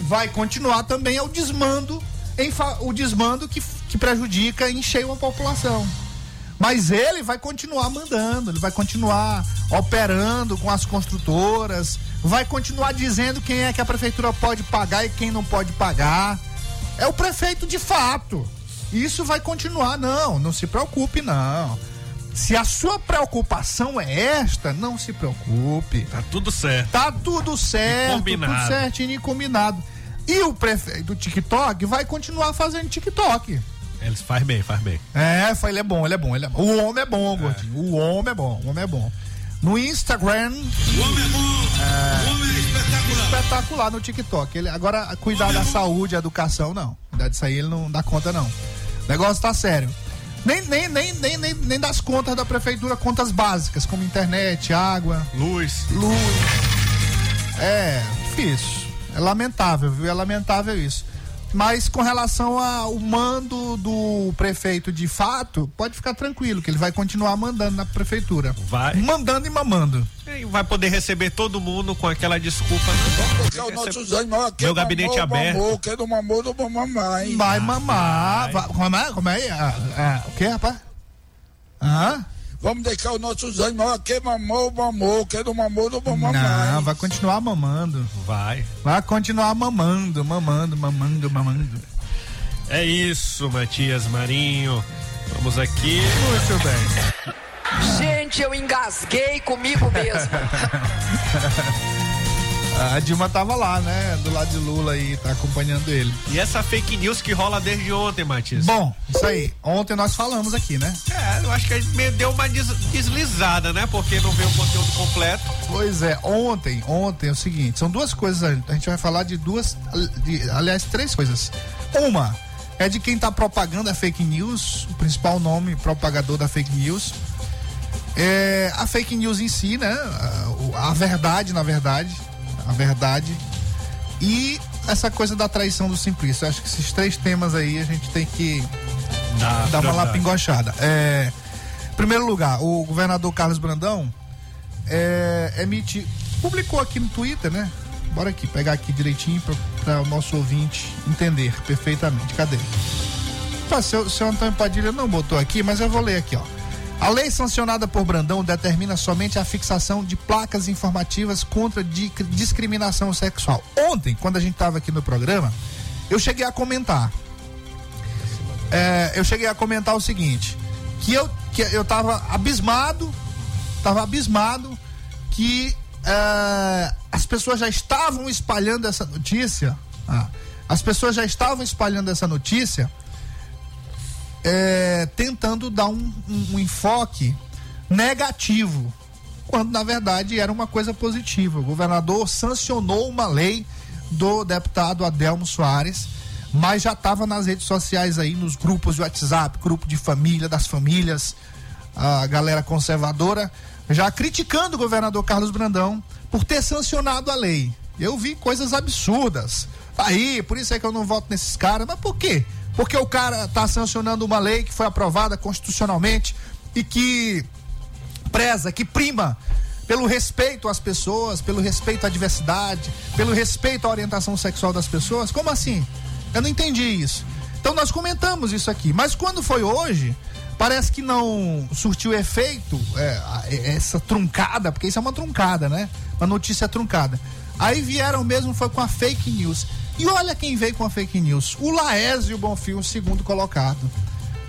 [SPEAKER 1] vai continuar também o desmando, o desmando que, que prejudica em cheio a população. Mas ele vai continuar mandando, ele vai continuar operando com as construtoras, vai continuar dizendo quem é que a prefeitura pode pagar e quem não pode pagar. É o prefeito de fato. Isso vai continuar, não, não se preocupe, não. Se a sua preocupação é esta, não se preocupe.
[SPEAKER 5] Tá tudo certo.
[SPEAKER 1] Tá tudo certo. E combinado. Tudo certinho e combinado. E o prefeito do TikTok vai continuar fazendo TikTok.
[SPEAKER 5] Ele faz bem, faz bem.
[SPEAKER 1] É, ele é bom, ele é bom, ele é bom. O homem é bom, é. gordinho. O homem é bom, o homem é bom. No Instagram.
[SPEAKER 18] O homem é bom. É, o homem é espetacular.
[SPEAKER 1] Espetacular no TikTok. Ele, agora, cuidar da é saúde, educação, não. Cuidar disso aí ele não dá conta, não. O negócio tá sério. Nem, nem, nem, nem, nem, nem das contas da prefeitura, contas básicas, como internet, água.
[SPEAKER 5] Luz.
[SPEAKER 1] Luz. É, difícil. É lamentável, viu? É lamentável isso. Mas com relação ao mando do prefeito de fato, pode ficar tranquilo, que ele vai continuar mandando na prefeitura.
[SPEAKER 5] Vai.
[SPEAKER 1] Mandando e mamando.
[SPEAKER 5] E vai poder receber todo mundo com aquela desculpa.
[SPEAKER 18] o nosso aqui
[SPEAKER 5] Meu gabinete aberto.
[SPEAKER 18] Mamou, quero mamou, não vou mamar, hein?
[SPEAKER 1] Vai mamar. Vai. Como é? Como é? Ah, ah, o que, rapaz? Hã?
[SPEAKER 18] Vamos deixar os nossos animais aqui, mamou, mamou, quem não mamou, não vou mamar.
[SPEAKER 1] Não, vai continuar mamando.
[SPEAKER 5] Vai.
[SPEAKER 1] Vai continuar mamando, mamando, mamando, mamando.
[SPEAKER 5] É isso, Matias Marinho. Vamos aqui.
[SPEAKER 1] Muito bem.
[SPEAKER 19] Gente, eu engasguei comigo mesmo.
[SPEAKER 1] A Dilma tava lá, né? Do lado de Lula aí, tá acompanhando ele.
[SPEAKER 5] E essa fake news que rola desde ontem, Matias?
[SPEAKER 1] Bom, isso aí. Ontem nós falamos aqui, né?
[SPEAKER 5] É, eu acho que a gente deu uma deslizada, né? Porque não veio o conteúdo completo.
[SPEAKER 1] Pois é, ontem, ontem é o seguinte, são duas coisas, a gente vai falar de duas, de, aliás, três coisas. Uma é de quem está propagando a fake news, o principal nome propagador da fake news. É, a fake news em si, né? A, a verdade, na verdade, a verdade. E essa coisa da traição do simplício. Acho que esses três temas aí a gente tem que dar uma lapingochada. É, em primeiro lugar, o governador Carlos Brandão é, emite, publicou aqui no Twitter, né? Bora aqui, pegar aqui direitinho para o nosso ouvinte entender perfeitamente. Cadê? Pá, seu, seu Antônio Padilha não botou aqui, mas eu vou ler aqui, ó. A lei sancionada por Brandão determina somente a fixação de placas informativas contra di- discriminação sexual. Ontem, quando a gente estava aqui no programa, eu cheguei a comentar. É, eu cheguei a comentar o seguinte: que eu, que eu tava abismado, tava abismado que é, as pessoas já estavam espalhando essa notícia. ah, as pessoas já estavam espalhando essa notícia é, tentando dar um, um- um enfoque negativo, quando na verdade era uma coisa positiva. O governador sancionou uma lei do deputado Adelmo Soares, mas já estava nas redes sociais aí, nos grupos de WhatsApp, grupo de família, das famílias, a galera conservadora, já criticando o governador Carlos Brandão por ter sancionado a lei. Eu vi coisas absurdas. Aí, por isso é que eu não voto nesses caras. Mas por quê? Porque o cara tá sancionando uma lei que foi aprovada constitucionalmente e que preza, que prima pelo respeito às pessoas, pelo respeito à diversidade, pelo respeito à orientação sexual das pessoas. Como assim? Eu não entendi isso. Então nós comentamos isso aqui, mas quando foi hoje, parece que não surtiu efeito é, a- essa truncada, porque isso é uma truncada, né? Uma notícia truncada. Aí vieram mesmo, foi com a fake news. E olha quem veio com a fake news: o Laésio Bonfim, o segundo colocado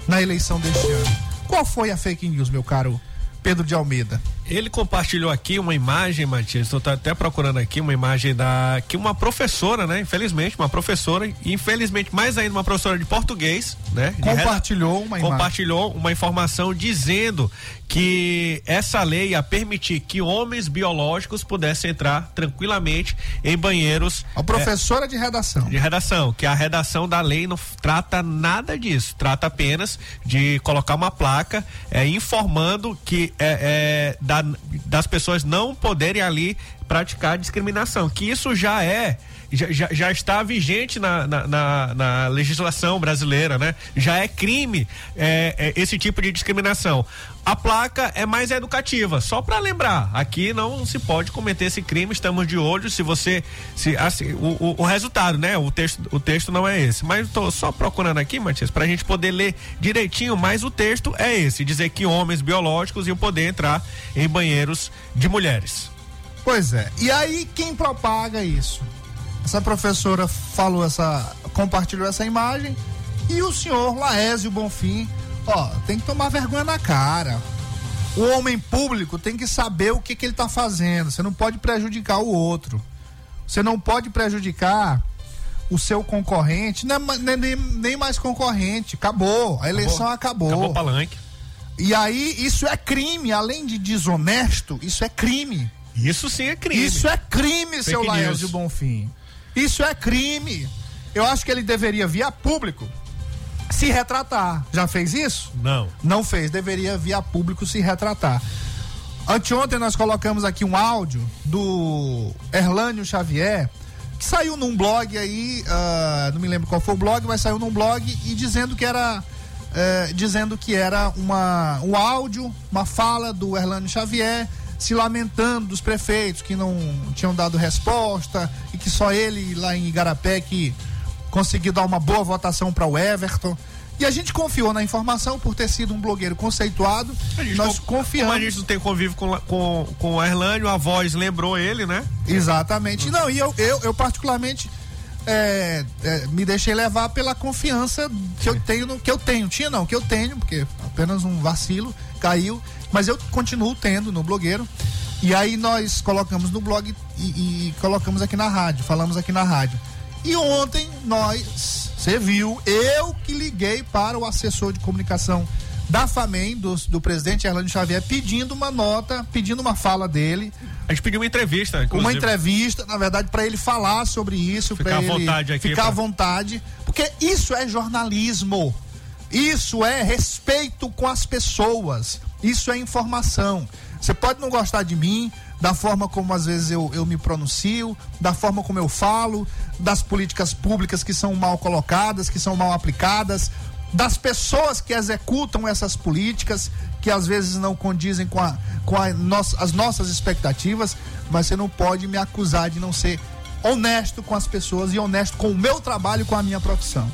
[SPEAKER 1] na eleição deste ano. Qual foi a fake news, meu caro Pedro de Almeida?
[SPEAKER 5] Ele compartilhou aqui uma imagem, Matias, estou até procurando aqui uma imagem da que uma professora, né? Infelizmente, uma professora, infelizmente mais ainda uma professora de português, né?
[SPEAKER 1] Compartilhou uma imagem.
[SPEAKER 5] compartilhou uma informação dizendo que essa lei ia permitir que homens biológicos pudessem entrar tranquilamente em banheiros.
[SPEAKER 1] A professora de redação.
[SPEAKER 5] De redação, que a redação da lei não trata nada disso, trata apenas de colocar uma placa é, informando que é, é, da- das pessoas não poderem ali praticar discriminação, que isso já é já, já, está vigente na, na, na- na legislação brasileira, né? Já é crime é, é, esse tipo de discriminação. A placa é mais educativa, só para lembrar, aqui não se pode cometer esse crime, estamos de olho se você se assim, o, o, o resultado, né? O texto, o texto não é esse, mas estou só procurando aqui, Matias, para a gente poder ler direitinho, mas o texto é esse, dizer que homens biológicos iam poder entrar em banheiros de mulheres.
[SPEAKER 1] Pois é. E aí quem propaga isso? Essa professora falou essa, compartilhou essa imagem e o senhor Laésio Bonfim, ó, tem que tomar vergonha na cara. O homem público tem que saber o que, que ele está fazendo. Você não pode prejudicar o outro. Você não pode prejudicar o seu concorrente, não é ma- nem, nem, nem mais concorrente. Acabou. A eleição acabou.
[SPEAKER 5] Acabou o palanque.
[SPEAKER 1] E aí, isso é crime. Além de desonesto, isso é crime.
[SPEAKER 5] Isso sim é crime.
[SPEAKER 1] Isso é crime, seu
[SPEAKER 5] Fake news.
[SPEAKER 1] Laércio Bonfim. Isso é crime. Eu acho que ele deveria vir a público se retratar. Já fez isso?
[SPEAKER 5] Não.
[SPEAKER 1] Não fez. Deveria vir a público se retratar. Anteontem nós colocamos aqui um áudio do Erlânio Xavier, que saiu num blog aí, ah, não me lembro qual foi o blog, mas saiu num blog e dizendo que era eh, dizendo que era uma, um áudio, uma fala do Erlânio Xavier se lamentando dos prefeitos que não tinham dado resposta e que só ele lá em Igarapé que conseguiu dar uma boa votação para o Everton. E a gente confiou na informação por ter sido um blogueiro conceituado. Nós confiamos.
[SPEAKER 5] Como a gente não tem convívio com, com, com o Erlânio, a voz lembrou ele, né?
[SPEAKER 1] Exatamente. Não, e eu, eu, eu particularmente é, é, me deixei levar pela confiança que eu tenho no, que eu tenho. Tinha não, que eu tenho, porque apenas um vacilo caiu, mas eu continuo tendo no blogueiro. E aí nós colocamos no blog e, e colocamos aqui na rádio, falamos aqui na rádio. E ontem nós, você viu, eu que liguei para o assessor de comunicação da FAMEM, do, do presidente Erlânio Xavier, pedindo uma nota, pedindo uma fala dele.
[SPEAKER 5] A gente pediu uma entrevista, inclusive.
[SPEAKER 1] Uma entrevista, na verdade, para ele falar sobre isso,
[SPEAKER 5] Ficar à vontade aqui,
[SPEAKER 1] ficar à
[SPEAKER 5] pra-
[SPEAKER 1] vontade, porque isso é jornalismo. Isso é respeito com as pessoas. Isso é informação. Você pode não gostar de mim, da forma como às vezes eu, eu me pronuncio, da forma como eu falo, das políticas públicas que são mal colocadas, que são mal aplicadas, das pessoas que executam essas políticas, que às vezes não condizem com, a, com a as nossas expectativas, mas você não pode me acusar de não ser honesto com as pessoas e honesto com o meu trabalho e com a minha profissão.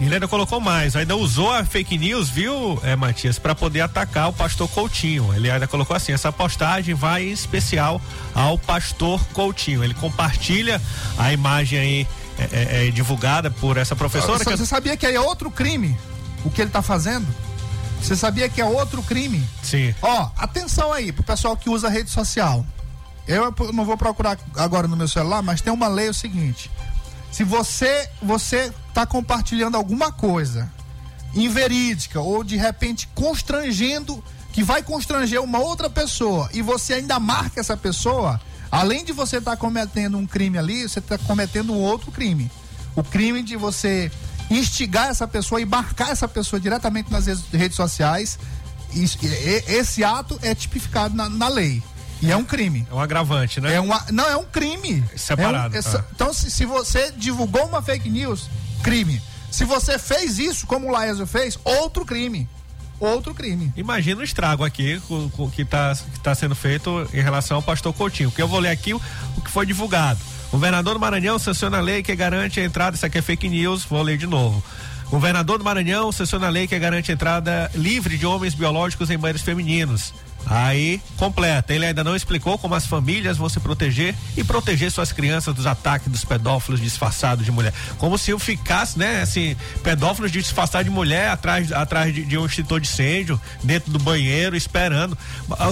[SPEAKER 5] Ele ainda colocou mais, ainda usou a fake news, viu, é, Matias, para poder atacar o pastor Coutinho. Ele ainda colocou assim: essa postagem vai em especial ao pastor Coutinho. Ele compartilha a imagem aí é, é, divulgada por essa professora.
[SPEAKER 1] Você,
[SPEAKER 5] que-
[SPEAKER 1] você sabia que aí é outro crime o que ele tá fazendo? Você sabia que é outro crime?
[SPEAKER 5] Sim.
[SPEAKER 1] Ó, atenção aí pro pessoal que usa rede social. Eu não vou procurar agora no meu celular, mas tem uma lei é o seguinte: se você você tá compartilhando alguma coisa inverídica ou de repente constrangendo que vai constranger uma outra pessoa e você ainda marca essa pessoa, além de você estar cometendo um crime ali, você está cometendo um outro crime. O crime de você instigar essa pessoa e marcar essa pessoa diretamente nas redes, sociais. Esse ato é tipificado na, na lei. E é um crime.
[SPEAKER 5] É um agravante, né?
[SPEAKER 1] É uma, não, é um crime.
[SPEAKER 5] Separado,
[SPEAKER 1] É um- é
[SPEAKER 5] ah.
[SPEAKER 1] Então, se, se você divulgou uma fake news, crime. Se você fez isso, como o Laésio fez, outro crime. Outro crime.
[SPEAKER 5] Imagina o estrago aqui que está tá sendo feito em relação ao pastor Coutinho. Que eu vou ler aqui o, o que foi divulgado. Governador do Maranhão sanciona a lei que garante a entrada. Isso aqui é fake news, vou ler de novo. Governador do Maranhão sanciona a lei que garante a entrada livre de homens biológicos em banheiros femininos. Aí, completa. Ele ainda não explicou como as famílias vão se proteger e proteger suas crianças dos ataques dos pedófilos disfarçados de mulher. Como se eu ficasse, né, assim, pedófilos disfarçados de mulher atrás, atrás de, de um extintor de incêndio, dentro do banheiro, esperando.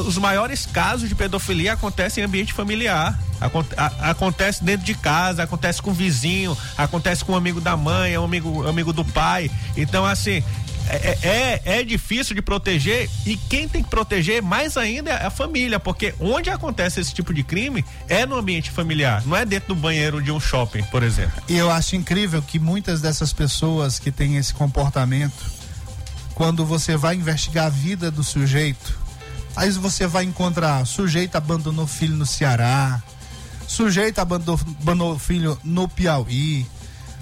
[SPEAKER 5] Os maiores casos de pedofilia acontecem em ambiente familiar. Acon- a- Acontece dentro de casa, acontece com o vizinho, acontece com o amigo da mãe, um amigo, amigo do pai. Então, assim, é, é, é difícil de proteger e quem tem que proteger mais ainda é a família, porque onde acontece esse tipo de crime é no ambiente familiar, não é dentro do banheiro de um shopping, por exemplo.
[SPEAKER 1] E eu acho incrível que muitas dessas pessoas que têm esse comportamento, quando você vai investigar a vida do sujeito, aí você vai encontrar sujeito abandonou filho no Ceará, sujeito abandonou filho no Piauí,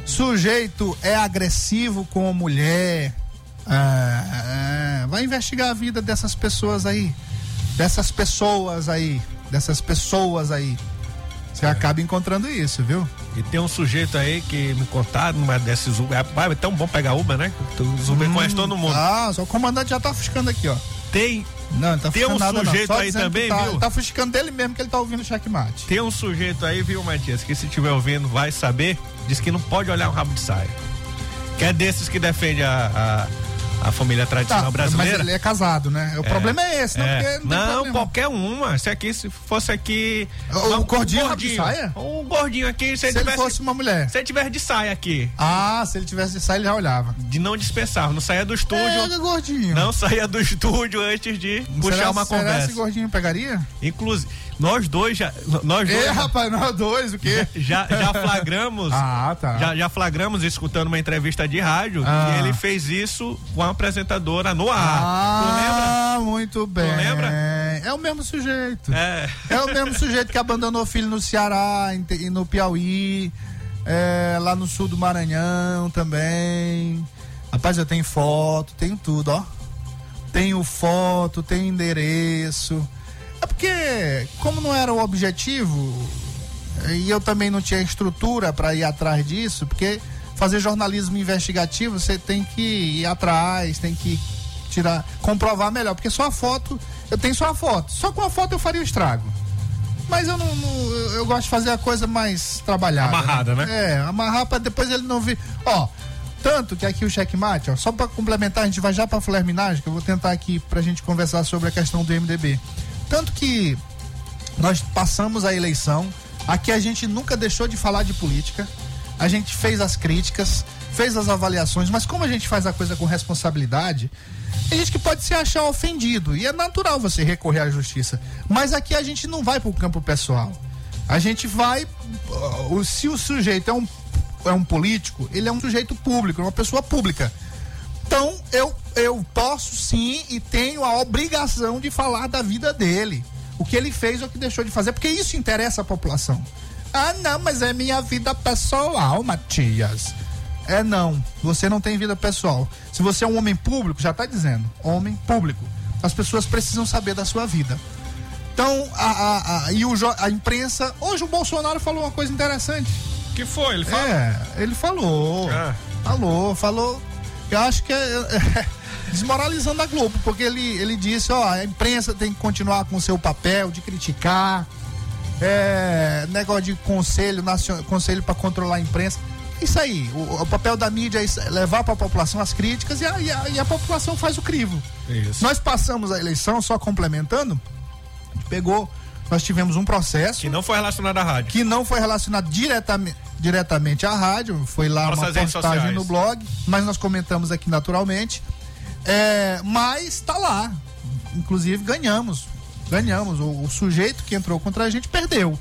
[SPEAKER 1] sujeito é agressivo com a mulher. Ah, ah, vai investigar a vida dessas pessoas aí, dessas pessoas aí, dessas pessoas aí. Você acaba encontrando isso, viu?
[SPEAKER 5] E tem um sujeito aí que me contaram numa desses Uber. Rapaz, é tão bom pegar Uber, né? Os Uber conhece todo mundo.
[SPEAKER 1] Ah, só o comandante já tá fuscando aqui, ó.
[SPEAKER 5] Tem.
[SPEAKER 1] Não, tá
[SPEAKER 5] Tem um
[SPEAKER 1] nada,
[SPEAKER 5] sujeito aí também,
[SPEAKER 1] tá,
[SPEAKER 5] viu?
[SPEAKER 1] Tá fuscando dele mesmo que ele tá ouvindo o checkmate.
[SPEAKER 5] Tem um sujeito aí, viu, Matias, que se tiver ouvindo vai saber, diz que não pode olhar um rabo de saia. Que é desses que defende a, a, a família tradicional
[SPEAKER 1] Tá,
[SPEAKER 5] brasileira.
[SPEAKER 1] mas ele é casado, né? O problema é esse, não,
[SPEAKER 5] é.
[SPEAKER 1] porque não tem
[SPEAKER 5] Não,
[SPEAKER 1] problema.
[SPEAKER 5] qualquer uma. Se aqui, se fosse aqui.
[SPEAKER 1] O-
[SPEAKER 5] não,
[SPEAKER 1] o gordinho rabo de saia?
[SPEAKER 5] O gordinho aqui, se,
[SPEAKER 1] Se
[SPEAKER 5] ele
[SPEAKER 1] ele
[SPEAKER 5] tivesse.
[SPEAKER 1] fosse uma mulher.
[SPEAKER 5] Se ele tivesse de saia aqui.
[SPEAKER 1] Ah, se ele tivesse de saia, ele já olhava.
[SPEAKER 5] De não dispensar, não saía do estúdio.
[SPEAKER 1] É, gordinho.
[SPEAKER 5] Não saía do estúdio antes de puxar
[SPEAKER 1] será,
[SPEAKER 5] uma
[SPEAKER 1] será
[SPEAKER 5] conversa.
[SPEAKER 1] esse gordinho pegaria?
[SPEAKER 5] Inclusive, nós dois já. Nós dois.
[SPEAKER 1] Ê, rapaz, nós dois, o quê?
[SPEAKER 5] Já, já flagramos.
[SPEAKER 1] Ah, tá.
[SPEAKER 5] Já, já flagramos escutando uma entrevista de rádio
[SPEAKER 1] Ah.
[SPEAKER 5] e ele fez isso com a apresentadora no ar.
[SPEAKER 1] Ah, muito bem.
[SPEAKER 5] lembra?
[SPEAKER 1] É o mesmo sujeito.
[SPEAKER 5] É.
[SPEAKER 1] É o mesmo sujeito que abandonou o filho no Ceará e no Piauí, é, lá no sul do Maranhão também. Rapaz, eu tenho foto, tenho tudo, ó. Tenho foto, tenho endereço. Porque, como não era o objetivo, e eu também não tinha estrutura para ir atrás disso, porque fazer jornalismo investigativo você tem que ir atrás, tem que tirar, comprovar melhor, porque só a foto, eu tenho só a foto. Só com a foto eu faria o estrago. Mas eu não, não- eu, gosto de fazer a coisa mais trabalhada.
[SPEAKER 5] Amarrada, né?
[SPEAKER 1] É, amarrar para depois ele não vir. Ó, tanto que aqui o checkmate, ó, só para complementar, a gente vai já para Flerminagem, que eu vou tentar aqui pra gente conversar sobre a questão do MDB. Tanto que nós passamos a eleição, aqui a gente nunca deixou de falar de política, a gente fez as críticas, fez as avaliações, mas como a gente faz a coisa com responsabilidade, Tem gente que pode se achar ofendido e é natural você recorrer à justiça. Mas aqui a gente não vai para o campo pessoal. A gente vai. uh, Se o sujeito é um, é um político, ele é um sujeito público, é uma pessoa pública. Então eu, eu posso sim e tenho a obrigação de falar da vida dele. O que ele fez ou o que deixou de fazer, porque isso interessa a população. Ah, não, mas é minha vida pessoal, Matias. É não, você não tem vida pessoal. Se você é um homem público, já está dizendo, homem público. As pessoas precisam saber da sua vida. Então, a, a, a, e o, a imprensa. Hoje o Bolsonaro falou uma coisa interessante.
[SPEAKER 5] que foi? Ele falou?
[SPEAKER 1] É, ele falou. Falou, falou. Eu acho que é, é, desmoralizando a Globo, porque ele, ele disse, ó, a imprensa tem que continuar com o seu papel de criticar. É, negócio de conselho conselho para controlar a imprensa. Isso aí, o, o papel da mídia é é levar para a população as críticas e a, e a- e a população faz o crivo.
[SPEAKER 5] Isso.
[SPEAKER 1] Nós passamos a eleição, só complementando, pegou, nós tivemos um processo.
[SPEAKER 5] Que não foi relacionado à rádio.
[SPEAKER 1] Que não foi relacionado diretamente, diretamente à rádio, foi lá
[SPEAKER 5] Nossas
[SPEAKER 1] uma postagem no blog, mas nós comentamos aqui naturalmente. É, mas tá lá. Inclusive ganhamos. Ganhamos. O, o sujeito que entrou contra a gente perdeu.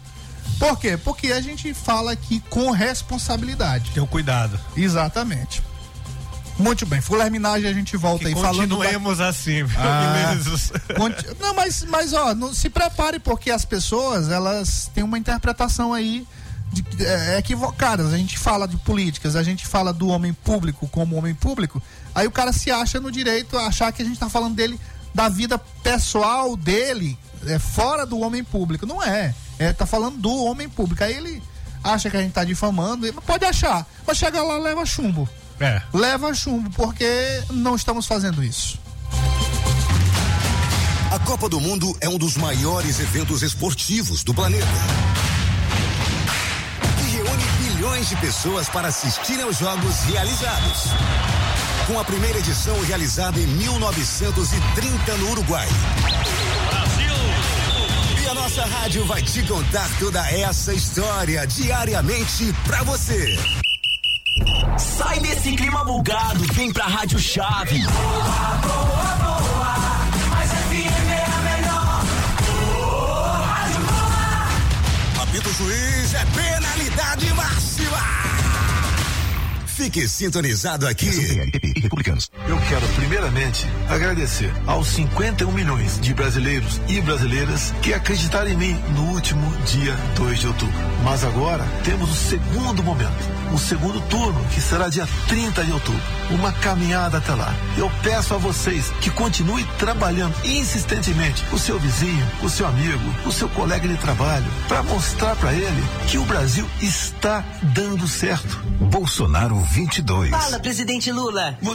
[SPEAKER 1] Por quê? Porque a gente fala aqui com responsabilidade.
[SPEAKER 5] Tenha cuidado.
[SPEAKER 1] Exatamente. Muito bem, Fulerminagem a gente volta aí falando. da-
[SPEAKER 5] Continuemos assim,
[SPEAKER 1] Ah,
[SPEAKER 5] beleza.
[SPEAKER 1] Conti- Não, mas, mas ó, não, se prepare porque as pessoas, elas têm uma interpretação aí de, é, equivocadas. A gente fala de políticas, a gente fala do homem público como homem público, aí o cara se acha no direito a achar que a gente tá falando dele, da vida pessoal dele, é, fora do homem público. Não é. É, tá falando do homem público. Aí ele acha que a gente tá difamando, pode achar, mas chega lá leva chumbo.
[SPEAKER 5] É.
[SPEAKER 1] Leva chumbo, porque não estamos fazendo isso.
[SPEAKER 20] A Copa do Mundo é um dos maiores eventos esportivos do planeta. Que reúne bilhões de pessoas para assistirem aos jogos realizados. Com a primeira edição realizada em 1930 no Uruguai. E a nossa rádio vai te contar toda essa história diariamente pra você.
[SPEAKER 21] Sai desse clima bugado, vem pra Rádio Chave.
[SPEAKER 20] Apito juiz é penalidade máxima. Fique sintonizado aqui.
[SPEAKER 12] Republicanos. Eu quero, primeiramente, agradecer aos 51 milhões de brasileiros e brasileiras que acreditaram em mim no último dia 2 de outubro. Mas agora temos o segundo momento, o segundo turno, que será dia 30 de outubro. Uma caminhada até lá. Eu peço a vocês que continuem trabalhando insistentemente o seu vizinho, o seu amigo, o seu colega de trabalho, para mostrar para ele que o Brasil está dando certo.
[SPEAKER 20] Bolsonaro 22.
[SPEAKER 21] Fala, presidente Lula.
[SPEAKER 22] Você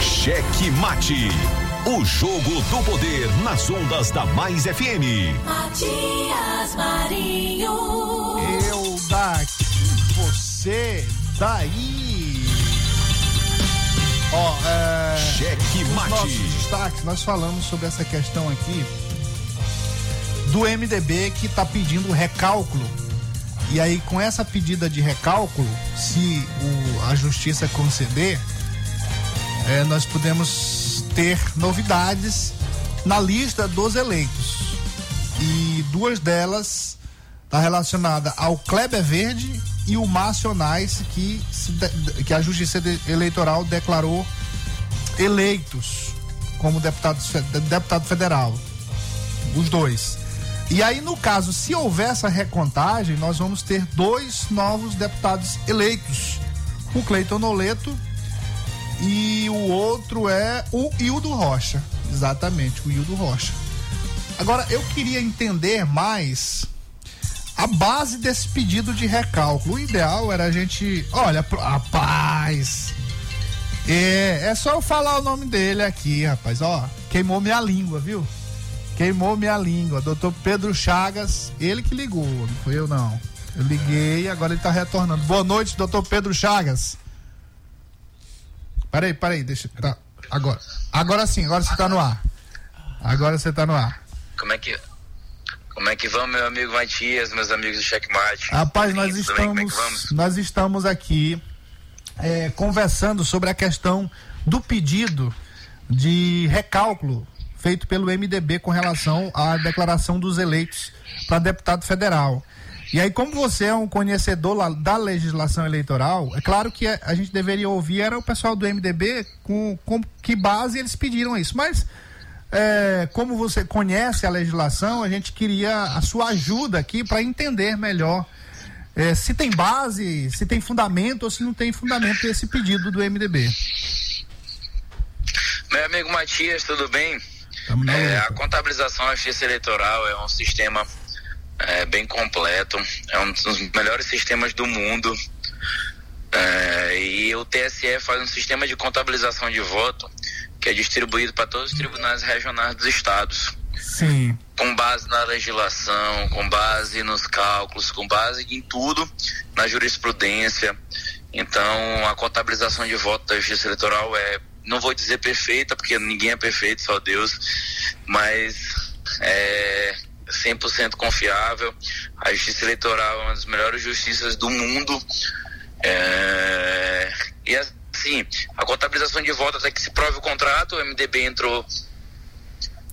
[SPEAKER 2] Cheque Mate. O jogo do poder nas ondas da Mais FM.
[SPEAKER 23] Matias Marinho.
[SPEAKER 1] Eu daqui, você daí. Ó, é.
[SPEAKER 2] Cheque mate.
[SPEAKER 1] Nossos destaques, nós falamos sobre essa questão aqui do MDB que está pedindo recálculo. E aí, com essa pedida de recálculo, se o- a justiça conceder, é, nós podemos ter novidades na lista dos eleitos. E duas delas tá relacionada ao Kleber Verde e o Márcio Nais, que, que a Justiça Eleitoral declarou eleitos como deputados, fe- deputado federal. Os dois. E aí, no caso, se houver essa recontagem, nós vamos ter dois novos deputados eleitos. O Cleiton Noleto e o outro é o Hildo Rocha. Exatamente, o Hildo Rocha. Agora, eu queria entender mais a base desse pedido de recálculo. O ideal era a gente. Olha, rapaz. É, é só eu falar o nome dele aqui, rapaz. Ó, queimou minha língua, viu? Queimou minha língua. Doutor Pedro Chagas, ele que ligou, não fui eu não. Eu liguei agora ele tá retornando. Boa noite, doutor Pedro Chagas. Peraí, peraí, deixa. Tá, agora. Agora sim, agora você tá no ar. Agora você tá no ar.
[SPEAKER 24] Como é que. Como é que vão, meu amigo Matias, meus amigos do Checkmate?
[SPEAKER 1] Rapaz, nós
[SPEAKER 24] é
[SPEAKER 1] estamos,
[SPEAKER 24] vamos?
[SPEAKER 1] nós estamos aqui é, conversando sobre a questão do pedido de recálculo feito pelo MDB com relação à declaração dos eleitos para deputado federal. E aí, como você é um conhecedor da legislação eleitoral, é claro que a a gente deveria ouvir era o pessoal do MDB com, com que base eles pediram isso. Mas é, como você conhece a legislação, a gente queria a sua ajuda aqui para entender melhor é, se tem base, se tem fundamento ou se não tem fundamento esse pedido do MDB.
[SPEAKER 24] Meu amigo Matias, tudo bem? É, a contabilização da justiça eleitoral é um sistema é, bem completo, é um dos melhores sistemas do mundo. É, e o TSE faz um sistema de contabilização de voto que é distribuído para todos os tribunais regionais dos estados.
[SPEAKER 1] Sim.
[SPEAKER 24] com base na legislação, com base nos cálculos, com base em tudo, na jurisprudência. Então, a contabilização de voto da Justiça Eleitoral é, não vou dizer perfeita, porque ninguém é perfeito, só Deus, mas é 100% confiável. A Justiça Eleitoral é uma das melhores justiças do mundo. É, e assim, a contabilização de voto até que se prove o contrato, o MDB entrou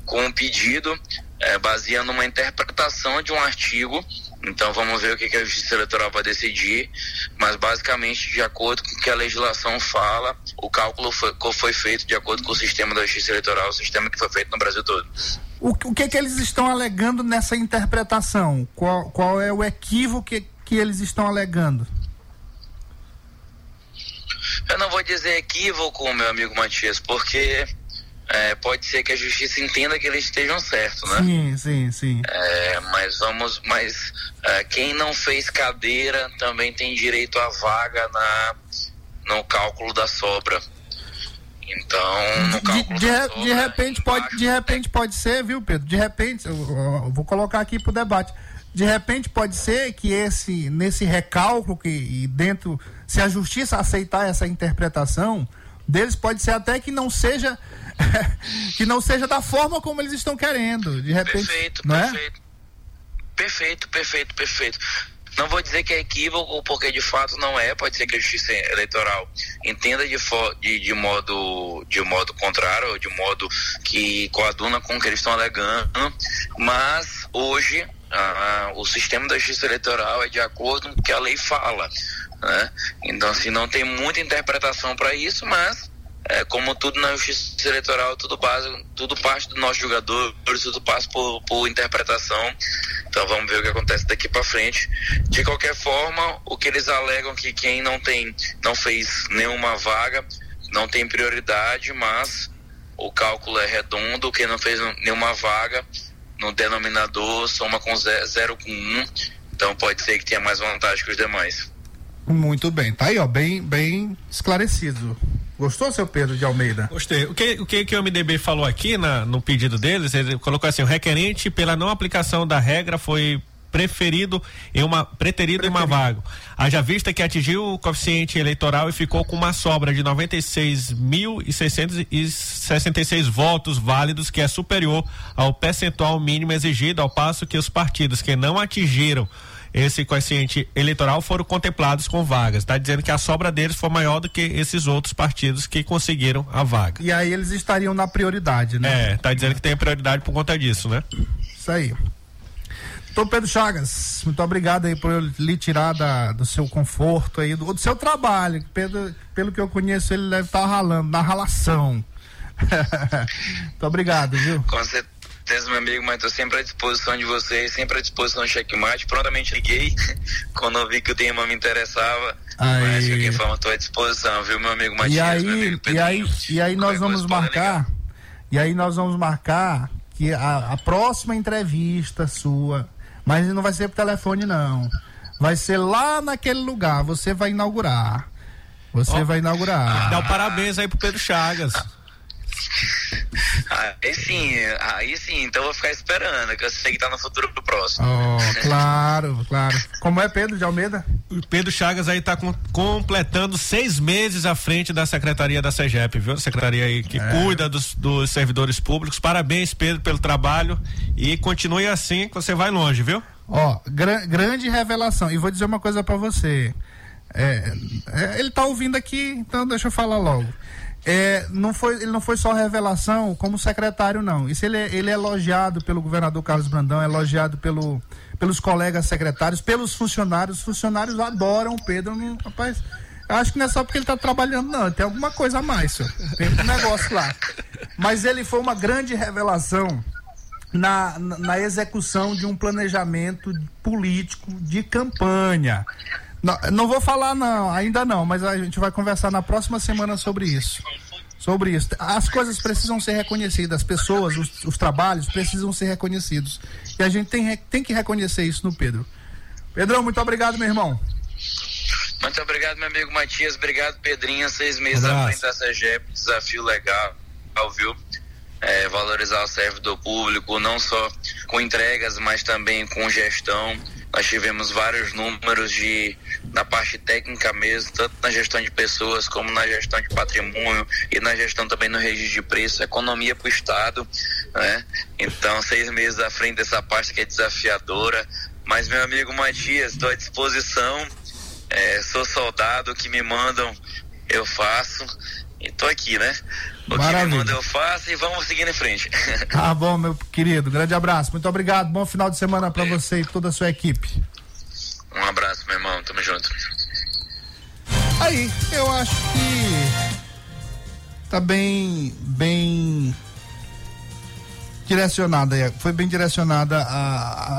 [SPEAKER 24] com um pedido eh, baseando uma interpretação de um artigo. Então vamos ver o que, que a Justiça Eleitoral vai decidir, mas basicamente de acordo com o que a legislação fala, o cálculo foi, foi feito de acordo com o sistema da Justiça Eleitoral, o sistema que foi feito no Brasil todo.
[SPEAKER 1] O, o que que eles estão alegando nessa interpretação? Qual, qual é o equívoco que, que eles estão alegando?
[SPEAKER 24] Eu não vou dizer equívoco, meu amigo Matias, porque eh, pode ser que a Justiça entenda que eles estejam certos, né?
[SPEAKER 1] Sim, sim, sim.
[SPEAKER 24] É, mas vamos, mas é, quem não fez cadeira também tem direito à vaga na no cálculo da sobra. Então, no
[SPEAKER 1] De,
[SPEAKER 24] cálculo
[SPEAKER 1] de,
[SPEAKER 24] da
[SPEAKER 1] re-
[SPEAKER 24] sobra,
[SPEAKER 1] de repente pode, de repente pode ser, viu, Pedro? De repente, eu, eu vou colocar aqui pro debate. De repente pode ser que esse nesse recálculo que e dentro, se a justiça aceitar essa interpretação deles, pode ser até que não seja que não seja da forma como eles estão querendo. De repente,
[SPEAKER 24] Perfeito,
[SPEAKER 1] não é?
[SPEAKER 24] perfeito. Perfeito, perfeito, perfeito. Não vou dizer que é equívoco, porque de fato não é. Pode ser que a Justiça Eleitoral entenda de, de, de modo, de modo contrário, ou de modo que coaduna com o que eles estão alegando. Mas hoje ah, o sistema da Justiça Eleitoral é de acordo com o que a lei fala. Né? Então, assim, não tem muita interpretação para isso, mas é, como tudo na justiça eleitoral, tudo base, tudo parte do nosso jogador, tudo passa por, por interpretação. Então vamos ver o que acontece daqui para frente. De qualquer forma, o que eles alegam que quem não tem, não fez nenhuma vaga, não tem prioridade, mas o cálculo é redondo, quem não fez nenhuma vaga no denominador soma com ze- zero com um, então pode ser que tenha mais vantagem que os demais.
[SPEAKER 1] Muito bem, tá aí, ó, bem, bem esclarecido. Gostou, seu Pedro de Almeida?
[SPEAKER 5] Gostei. O que, o que, que o MDB falou aqui na, no pedido deles, ele colocou assim, o requerente pela não aplicação da regra foi preferido em uma preterido em uma vaga. Haja vista que atingiu o coeficiente eleitoral e ficou com uma sobra de 96.666 votos válidos, que é superior ao percentual mínimo exigido, ao passo que os partidos que não atingiram esse coeficiente eleitoral foram contemplados com vagas. Está dizendo que a sobra deles foi maior do que esses outros partidos que conseguiram a vaga.
[SPEAKER 1] E aí eles estariam na prioridade, né?
[SPEAKER 5] É, tá dizendo que tem prioridade por conta disso, né?
[SPEAKER 1] Isso aí. Doutor Pedro Chagas, muito obrigado aí por lhe tirar da, do seu conforto aí, do, do seu trabalho. Pedro, pelo que eu conheço, ele deve estar ralando, na ralação. muito obrigado, viu?
[SPEAKER 24] Com certeza, meu amigo, mas estou sempre à disposição de vocês, sempre à disposição do checkmate. Prontamente liguei quando eu vi que o tema me interessava. Mas de qualquer forma, estou à disposição, viu, meu amigo Matias?
[SPEAKER 1] E
[SPEAKER 24] meu
[SPEAKER 1] aí,
[SPEAKER 24] amigo
[SPEAKER 1] e aí, e aí nós vamos marcar, e aí nós vamos marcar que a, a próxima entrevista sua, mas não vai ser por telefone não, vai ser lá naquele lugar, você vai inaugurar, você
[SPEAKER 5] Ó,
[SPEAKER 1] vai inaugurar.
[SPEAKER 5] Dá o parabéns aí pro Pedro Chagas.
[SPEAKER 24] Aí sim, aí sim, então eu vou ficar esperando, que eu sei que tá no futuro próximo.
[SPEAKER 1] Oh, claro, claro. Como é Pedro de Almeida?
[SPEAKER 5] O Pedro Chagas aí tá com- completando seis meses à frente da Secretaria da SEGEP, viu? Secretaria aí que
[SPEAKER 1] É.
[SPEAKER 5] cuida dos, dos servidores públicos. Parabéns, Pedro, pelo trabalho e continue assim que você vai longe, viu?
[SPEAKER 1] Ó, gra- grande revelação. E vou dizer uma coisa pra você. É, é, ele tá ouvindo aqui, então deixa eu falar logo. É, não foi, ele não foi só revelação como secretário, não. Isso ele, é- ele é elogiado pelo governador Carlos Brandão, é elogiado pelo, pelos colegas secretários, pelos funcionários. Os funcionários adoram o Pedro. Não, rapaz, acho que não é só porque ele tá trabalhando, não. Tem alguma coisa a mais, senhor. Tem um negócio lá. Mas ele foi uma grande revelação na, na execução de um planejamento político de campanha. Não, não vou falar não, ainda não, mas a gente vai conversar na próxima semana sobre isso. Sobre isso. As coisas precisam ser reconhecidas, as pessoas, os, os trabalhos precisam ser reconhecidos. E a gente tem, tem que reconhecer isso no Pedro. Pedrão, muito obrigado, meu irmão.
[SPEAKER 24] Muito obrigado, meu amigo Matias. Obrigado, Pedrinha. Seis meses à frente da CEGEP. Desafio legal, viu? É, valorizar o servidor público, não só com entregas, mas também com gestão. Nós tivemos vários números de na parte técnica mesmo, tanto na gestão de pessoas como na gestão de patrimônio e na gestão também no registro de preço, economia para o Estado, né? Então, seis meses à frente dessa parte que é desafiadora. Mas, meu amigo Matias, estou à disposição. É, sou soldado, que me mandam eu faço. E tô aqui, né? O que
[SPEAKER 1] Maravilha.
[SPEAKER 24] me mandam eu faço e vamos seguindo em frente.
[SPEAKER 1] Tá bom, meu querido. Grande abraço. Muito obrigado. Bom final de semana para você e toda a sua equipe.
[SPEAKER 24] um abraço, meu irmão. Tamo junto.
[SPEAKER 1] Aí, eu acho que tá bem, bem direcionada, foi bem direcionada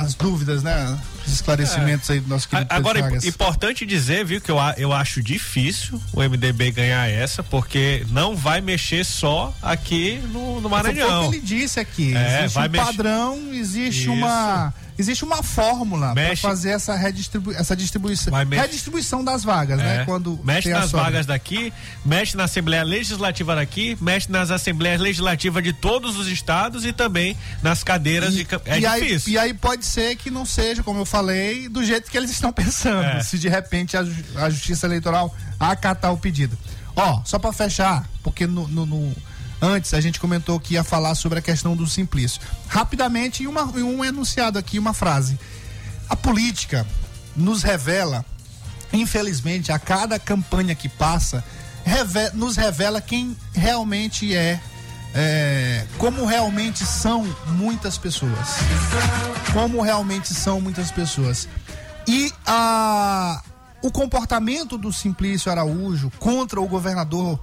[SPEAKER 1] as dúvidas, né? Os esclarecimentos aí do nosso querido
[SPEAKER 5] Agora, é importante dizer, viu, que eu, eu acho difícil o MDB ganhar essa, porque não vai mexer só aqui no, no
[SPEAKER 1] Foi o
[SPEAKER 5] Maranhão.
[SPEAKER 1] que ele disse aqui.
[SPEAKER 5] É,
[SPEAKER 1] existe
[SPEAKER 5] vai
[SPEAKER 1] um
[SPEAKER 5] mexer-
[SPEAKER 1] padrão, existe
[SPEAKER 5] Isso.
[SPEAKER 1] uma existe uma fórmula para fazer essa, redistribu essa distribuição,
[SPEAKER 5] mexe-
[SPEAKER 1] redistribuição das vagas, né?
[SPEAKER 5] É.
[SPEAKER 1] Quando
[SPEAKER 5] mexe nas vagas daqui, mexe na Assembleia Legislativa daqui, mexe nas Assembleias Legislativas de todos os estados e também nas cadeiras de cam- É
[SPEAKER 1] e aí,
[SPEAKER 5] difícil.
[SPEAKER 1] e aí pode ser que não seja, como eu falei, do jeito que eles estão pensando.
[SPEAKER 5] É.
[SPEAKER 1] Se de repente a, a Justiça Eleitoral acatar o pedido. Ó, só para fechar, porque no, no- no- antes a gente comentou que ia falar sobre a questão do Simplício. Rapidamente, uma, um enunciado aqui, uma frase. A política nos revela, infelizmente, a cada campanha que passa, nos revela quem realmente é, é, como realmente são muitas pessoas. Como realmente são muitas pessoas. E a, o comportamento do Simplício Araújo contra o governador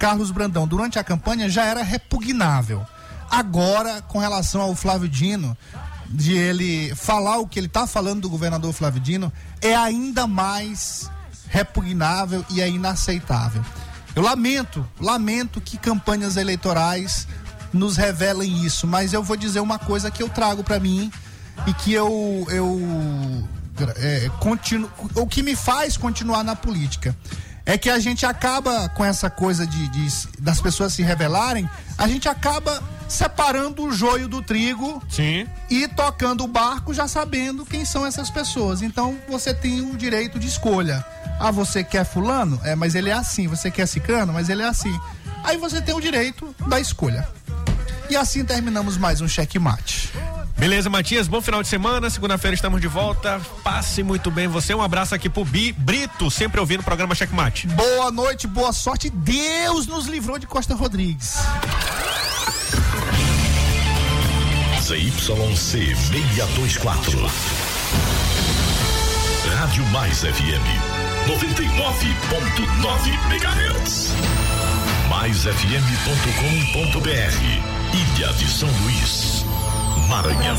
[SPEAKER 1] Carlos Brandão durante a campanha já era repugnável. Agora, com relação ao Flávio Dino, de ele falar o que ele está falando do governador Flávio Dino, é ainda mais repugnável e é inaceitável. Eu lamento, lamento que campanhas eleitorais nos revelem isso, mas eu vou dizer uma coisa que eu trago para mim e que eu, eu é, continuo, o que me faz continuar na política é que a gente acaba com essa coisa de, de- das pessoas se revelarem, a gente acaba separando o joio do trigo
[SPEAKER 5] Sim.
[SPEAKER 1] e tocando o barco já sabendo quem são essas pessoas. Então você tem o direito de escolha. Ah, você quer fulano? É, mas ele é assim. Você quer cicano? Mas ele é assim. Aí você tem o direito da escolha. E assim terminamos mais um checkmate.
[SPEAKER 5] Beleza, Matias, bom final de semana. Segunda-feira estamos de volta. Passe muito bem você. Um abraço aqui pro Bi Brito, sempre ouvindo o programa Checkmate.
[SPEAKER 1] Boa noite, boa sorte. Deus nos livrou de Costa Rodrigues.
[SPEAKER 8] ZYC 624. Rádio Mais FM 99.9 MHz. MaisFM.com.br. Ilha de São Luís, Maranhão.